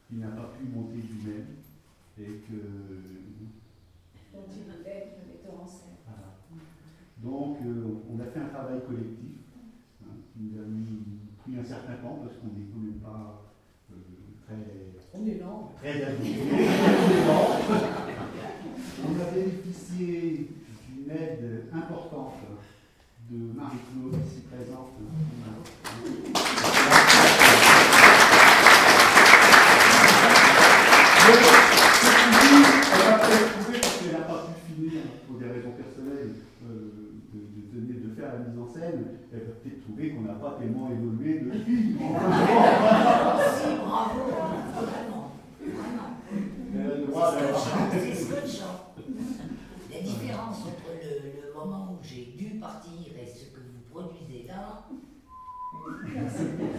S3: qu'il n'a pas pu monter lui-même et que
S4: dont il voulait être le metteur en scène.
S3: voilà. Donc, euh, on a fait un travail collectif hein, qui nous a mis, pris un certain temps parce qu'on n'est quand même pas euh, très,
S2: On est lent.
S3: très on a bénéficié d'une aide importante de Marie-Claude ici présente. Je- je vous dis, elle a peut-être trouvé, parce qu'elle n'a pas pu finir pour des raisons personnelles euh, de, de, de- de faire la elle a peut-être trouvé qu'on n'a pas tellement évolué depuis.
S8: Si, bravo, vraiment, vraiment.
S3: Elle a le droit
S8: c'est scotchant. La différence entre le, le moment où j'ai dû partir et ce que vous produisez là,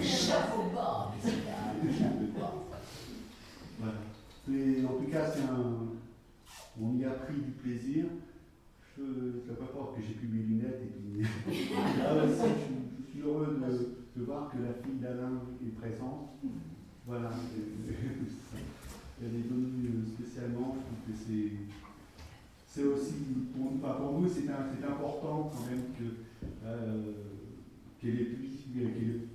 S8: chapeau bas, chapeau bas.
S3: Voilà. En tout cas, c'est un. On y a pris du plaisir. Je ne peux pas croire que j'ai plus mes lunettes et. Là aussi, je, suis- je suis heureux de, de voir que la fille d'Alain est présente. Voilà. Elle est venue spécialement. Je trouve que c'est. C'est aussi, pour, enfin, pour nous, c'est important quand même que, euh, qu'elle ait pu. Qu'elle ait pu.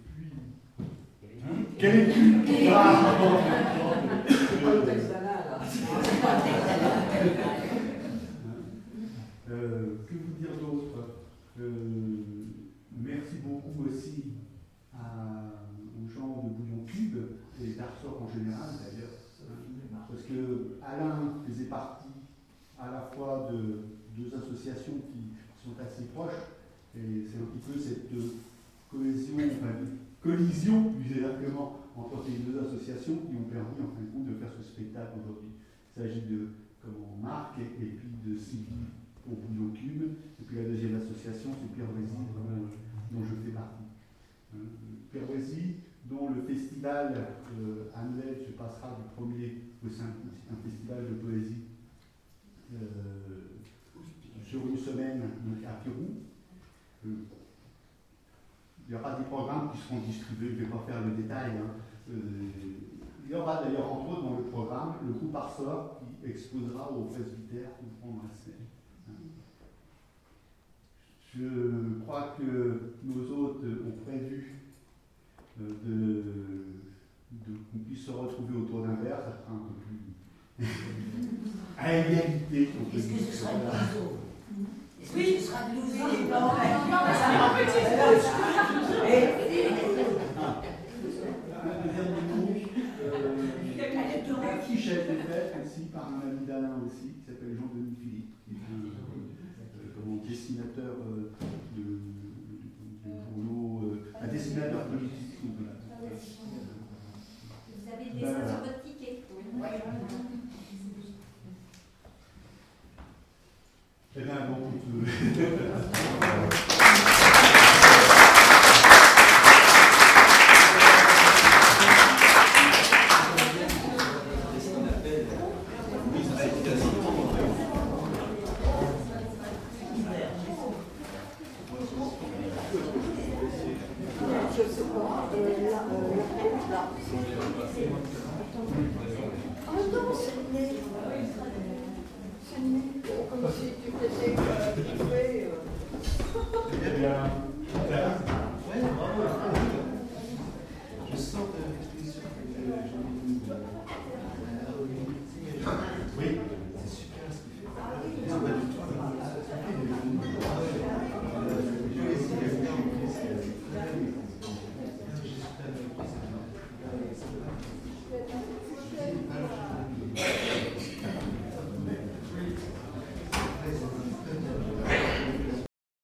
S3: Qu'elle ait pu. Ah. Euh, que vous dire d'autre Merci beaucoup aussi aux gens de Bouillon Cube et d'Arsor en général d'ailleurs. Parce que Alain faisait partie à la fois de deux associations qui sont assez proches et c'est un petit peu cette cohésion, enfin, collision plus exactement entre ces deux associations qui ont permis en fin de compte de faire ce spectacle aujourd'hui. Il s'agit de comment, Marc et, puis de Sylvie au Bouillon Cube. La deuxième association, c'est Vézy, dont, dont je fais partie. Pierre Vézy, dont le festival euh, annuel se passera du 1er au 5 août, c'est un festival de poésie euh, sur une semaine à Pirou. Euh, il y aura des programmes qui seront distribués, je ne vais pas faire le détail. hein. Euh, il y aura d'ailleurs, entre autres, dans le programme, le groupe Arsor qui exposera au presbytère prendre la scène. Je crois que nos hôtes ont prévu euh, de, de- qu'on puisse se retrouver autour d'un verre, ça sera un peu plus à égalité.
S8: Est-ce que ce sera de
S3: Voilà.
S8: l'ouzo Est-ce que ce sera de l'ouzo
S3: Un dernier mot. euh, L'affiche a été faite aussi par un ami d'Alain aussi, qui s'appelle Jean-Denis Philippe, qui est un comment, dessinateur euh, de, de, de journaux, euh, un dessinateur politique. voilà.
S5: Vous avez le dessin sur votre ticket.
S3: Eh bien, bon,